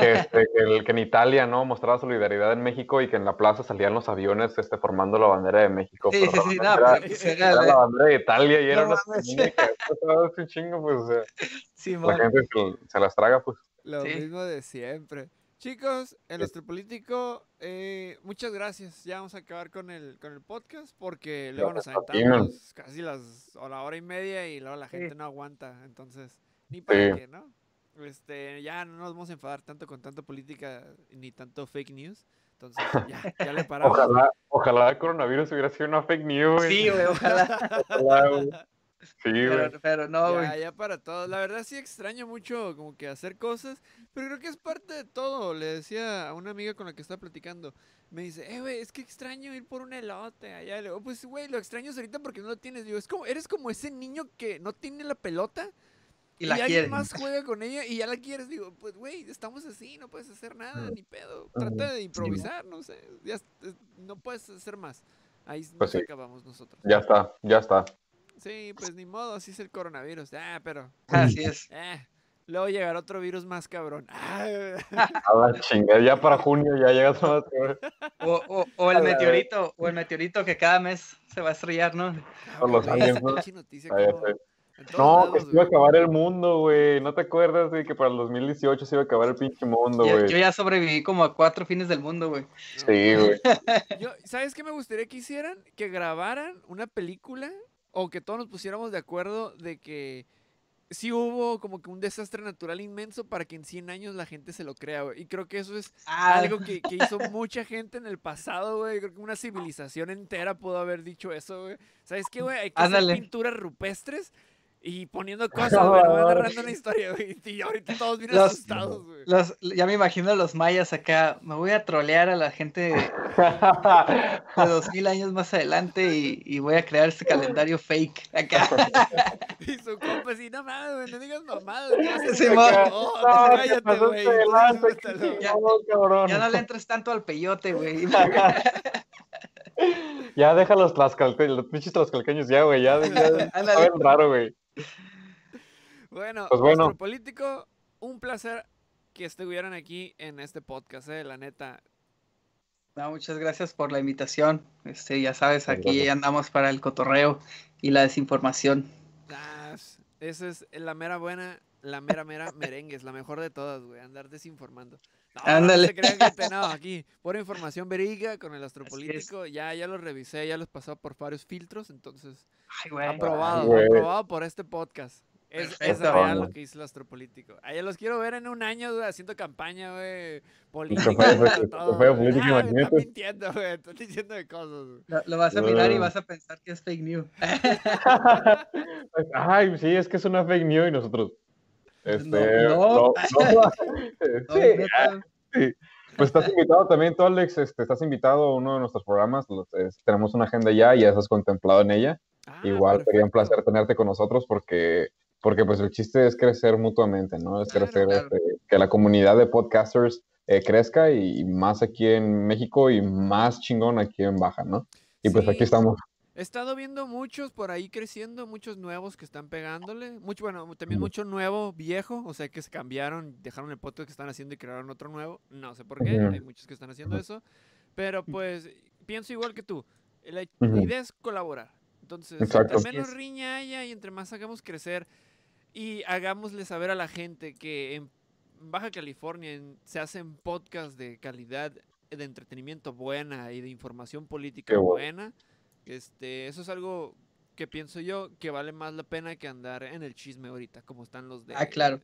que, este, que, el, que, en Italia no mostraba solidaridad en México y que en la plaza salían los aviones este, formando la bandera de México. Sí, sí, sí, no, era, era, era la bandera de Italia y no, era una un chingo, pues, o sea, sí, la gente se, se, las traga, pues. Lo sí. mismo de siempre. Chicos, el astropolítico, eh, muchas gracias. Ya vamos a acabar con el, con el podcast porque luego nos aventamos casi las, o la hora y media y luego la gente no aguanta. Entonces, ni para qué, ¿no? Este, ya no nos vamos a enfadar tanto con tanta política ni tanto fake news. Entonces, ya, ya le paramos. Ojalá, ojalá el coronavirus hubiera sido una fake news. Sí, güey, ojalá. ojalá Sí, pero, pero, no, güey. Ya, ya, para todos. La verdad sí extraño mucho como que hacer cosas, pero creo que es parte de todo. Le decía a una amiga con la que estaba platicando, me dice, eh, güey, es que extraño ir por un elote allá. Le digo, pues, güey, lo extraño ahorita porque no lo tienes. Digo, es como, eres como ese niño que no tiene la pelota y la alguien quieren. más juega con ella y ya la quieres, digo, pues güey, estamos así, no puedes hacer nada, Mm. ni pedo. Trata de improvisar, no sé, ya no puedes hacer más. Ahí Pues nos sí. acabamos nosotros. Ya está, ya está. Sí, pues ni modo, así es el coronavirus. Ah, pero Así es. eh, luego llegará otro virus más cabrón. Ah, A la chingada, ya para junio ya llega todo. O, o, o el meteorito, o el meteorito que cada mes se va a estrellar, ¿no? Por los aliens, ¿no? noticia Ah, como No, que se iba a acabar el mundo, güey. ¿No te acuerdas de que para el 2018 se iba a acabar el pinche mundo, Yo, güey? yo ya sobreviví como a cuatro fines del mundo, güey. Sí, güey. ¿Sabes qué me gustaría que hicieran? Que grabaran una película o que todos nos pusiéramos de acuerdo de que sí hubo como que un desastre natural inmenso para que en 100 años la gente se lo crea, güey. Y creo que eso es Ah, algo que, que hizo mucha gente en el pasado, güey. Creo que una civilización entera pudo haber dicho eso, güey. ¿Sabes qué, güey? Hay que Ándale. hacer pinturas rupestres y poniendo cosas, güey. narrando una historia, güey. Y ahorita todos bien Los- asustados, güey. los- ya me imagino a los mayas acá. Me voy a trolear a la gente de, de dos mil años más adelante y, y voy a crear este calendario fake acá. Y su compa así, no mames, güey, no digas mamadas. ¿qué vas a Sí? No, No, cállate, güey. Ya-. Ya no le entres tanto al peyote, güey. Ya deja los tlaxcalteños, los pinches tlaxcalteños ya, güey. Ya, ya saben raro, güey. Bueno, Pues bueno. nuestro político, un placer que estuvieran aquí en este podcast, eh, la neta. No, muchas gracias por la invitación. Este, ya sabes, aquí gracias. andamos para el cotorreo y la desinformación. Ah, esa es la mera buena, la mera mera merengue, es la mejor de todas, güey, andar desinformando. No, Ándale. No, se crean que te- no, aquí, pura información verídica con el astropolítico, ya, ya lo revisé, ya los pasó por varios filtros, entonces, Ay, güey. aprobado, güey. aprobado por este podcast. Es, es real lo que hizo el astropolítico. Ahí los quiero ver en un año, güey, haciendo campaña, güey, política. Güey. política, Ah, imagínate. Están mintiendo, güey, están diciendo de cosas, güey. Lo, lo vas a mirar y vas a pensar que es fake news. Ay, sí, es que es una fake news y nosotros. Este, no. no, no. Sí. Pues estás invitado también, tú, Alex. Este, estás invitado a uno de nuestros programas. es- tenemos una agenda ya y ya estás contemplado en ella. Ah, Igual sería un perfecto. placer tenerte con nosotros porque, porque pues el chiste es crecer mutuamente, ¿no? Es Claro, crecer, claro. este, que la comunidad de podcasters eh, crezca y, más aquí en México y más chingón aquí en Baja, ¿no? Y pues Sí. aquí estamos. He estado viendo muchos por ahí creciendo, muchos nuevos que están pegándole. Mucho, bueno, también mucho nuevo, viejo, o sea que se cambiaron, dejaron el podcast que están haciendo y crearon otro nuevo. No sé por qué, hay muchos que están haciendo eso. Pero pues pienso igual que tú. La, idea es colaborar. Entonces, Exacto. entre menos riña haya y entre más hagamos crecer y hagámosle saber a la gente que en Baja California en- se hacen podcasts de calidad de entretenimiento buena y de información política bueno. buena. Este, eso es algo que pienso yo que vale más la pena que andar en el chisme ahorita, como están los de. Ah, claro.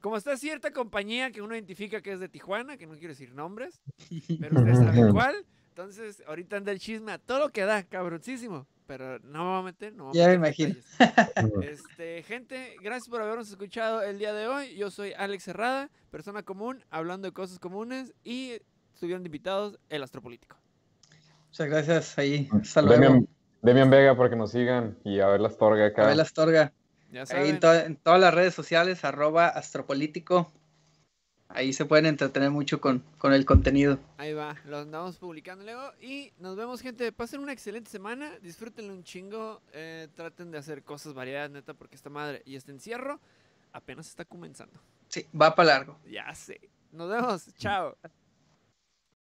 Como está cierta compañía que uno identifica que es de Tijuana, que no quiero decir nombres, pero ustedes saben cuál. Entonces, ahorita anda el chisme a todo lo que da, cabroncísimo. Pero no me voy a meter, no me Ya me imagino. Este, gente, gracias por habernos escuchado el día de hoy. Yo soy Alex Herrada, persona común, hablando de cosas comunes y estuvieron invitados el astropolítico. Muchas gracias ahí. Hasta luego. Demian, Demian Vega, para que nos sigan y a ver las torgas acá. Abel Astorga. Ya Ahí saben. en, to- en todas las redes sociales, arroba astropolítico. Ahí se pueden entretener mucho con, con el contenido. Ahí va, lo andamos publicando luego. Y nos vemos, gente. Pasen una excelente semana. Disfrútenlo un chingo. eh, traten de hacer cosas variadas, neta, porque esta madre y este encierro apenas está comenzando. Sí, va para largo. Ya sé. Nos vemos. Chao.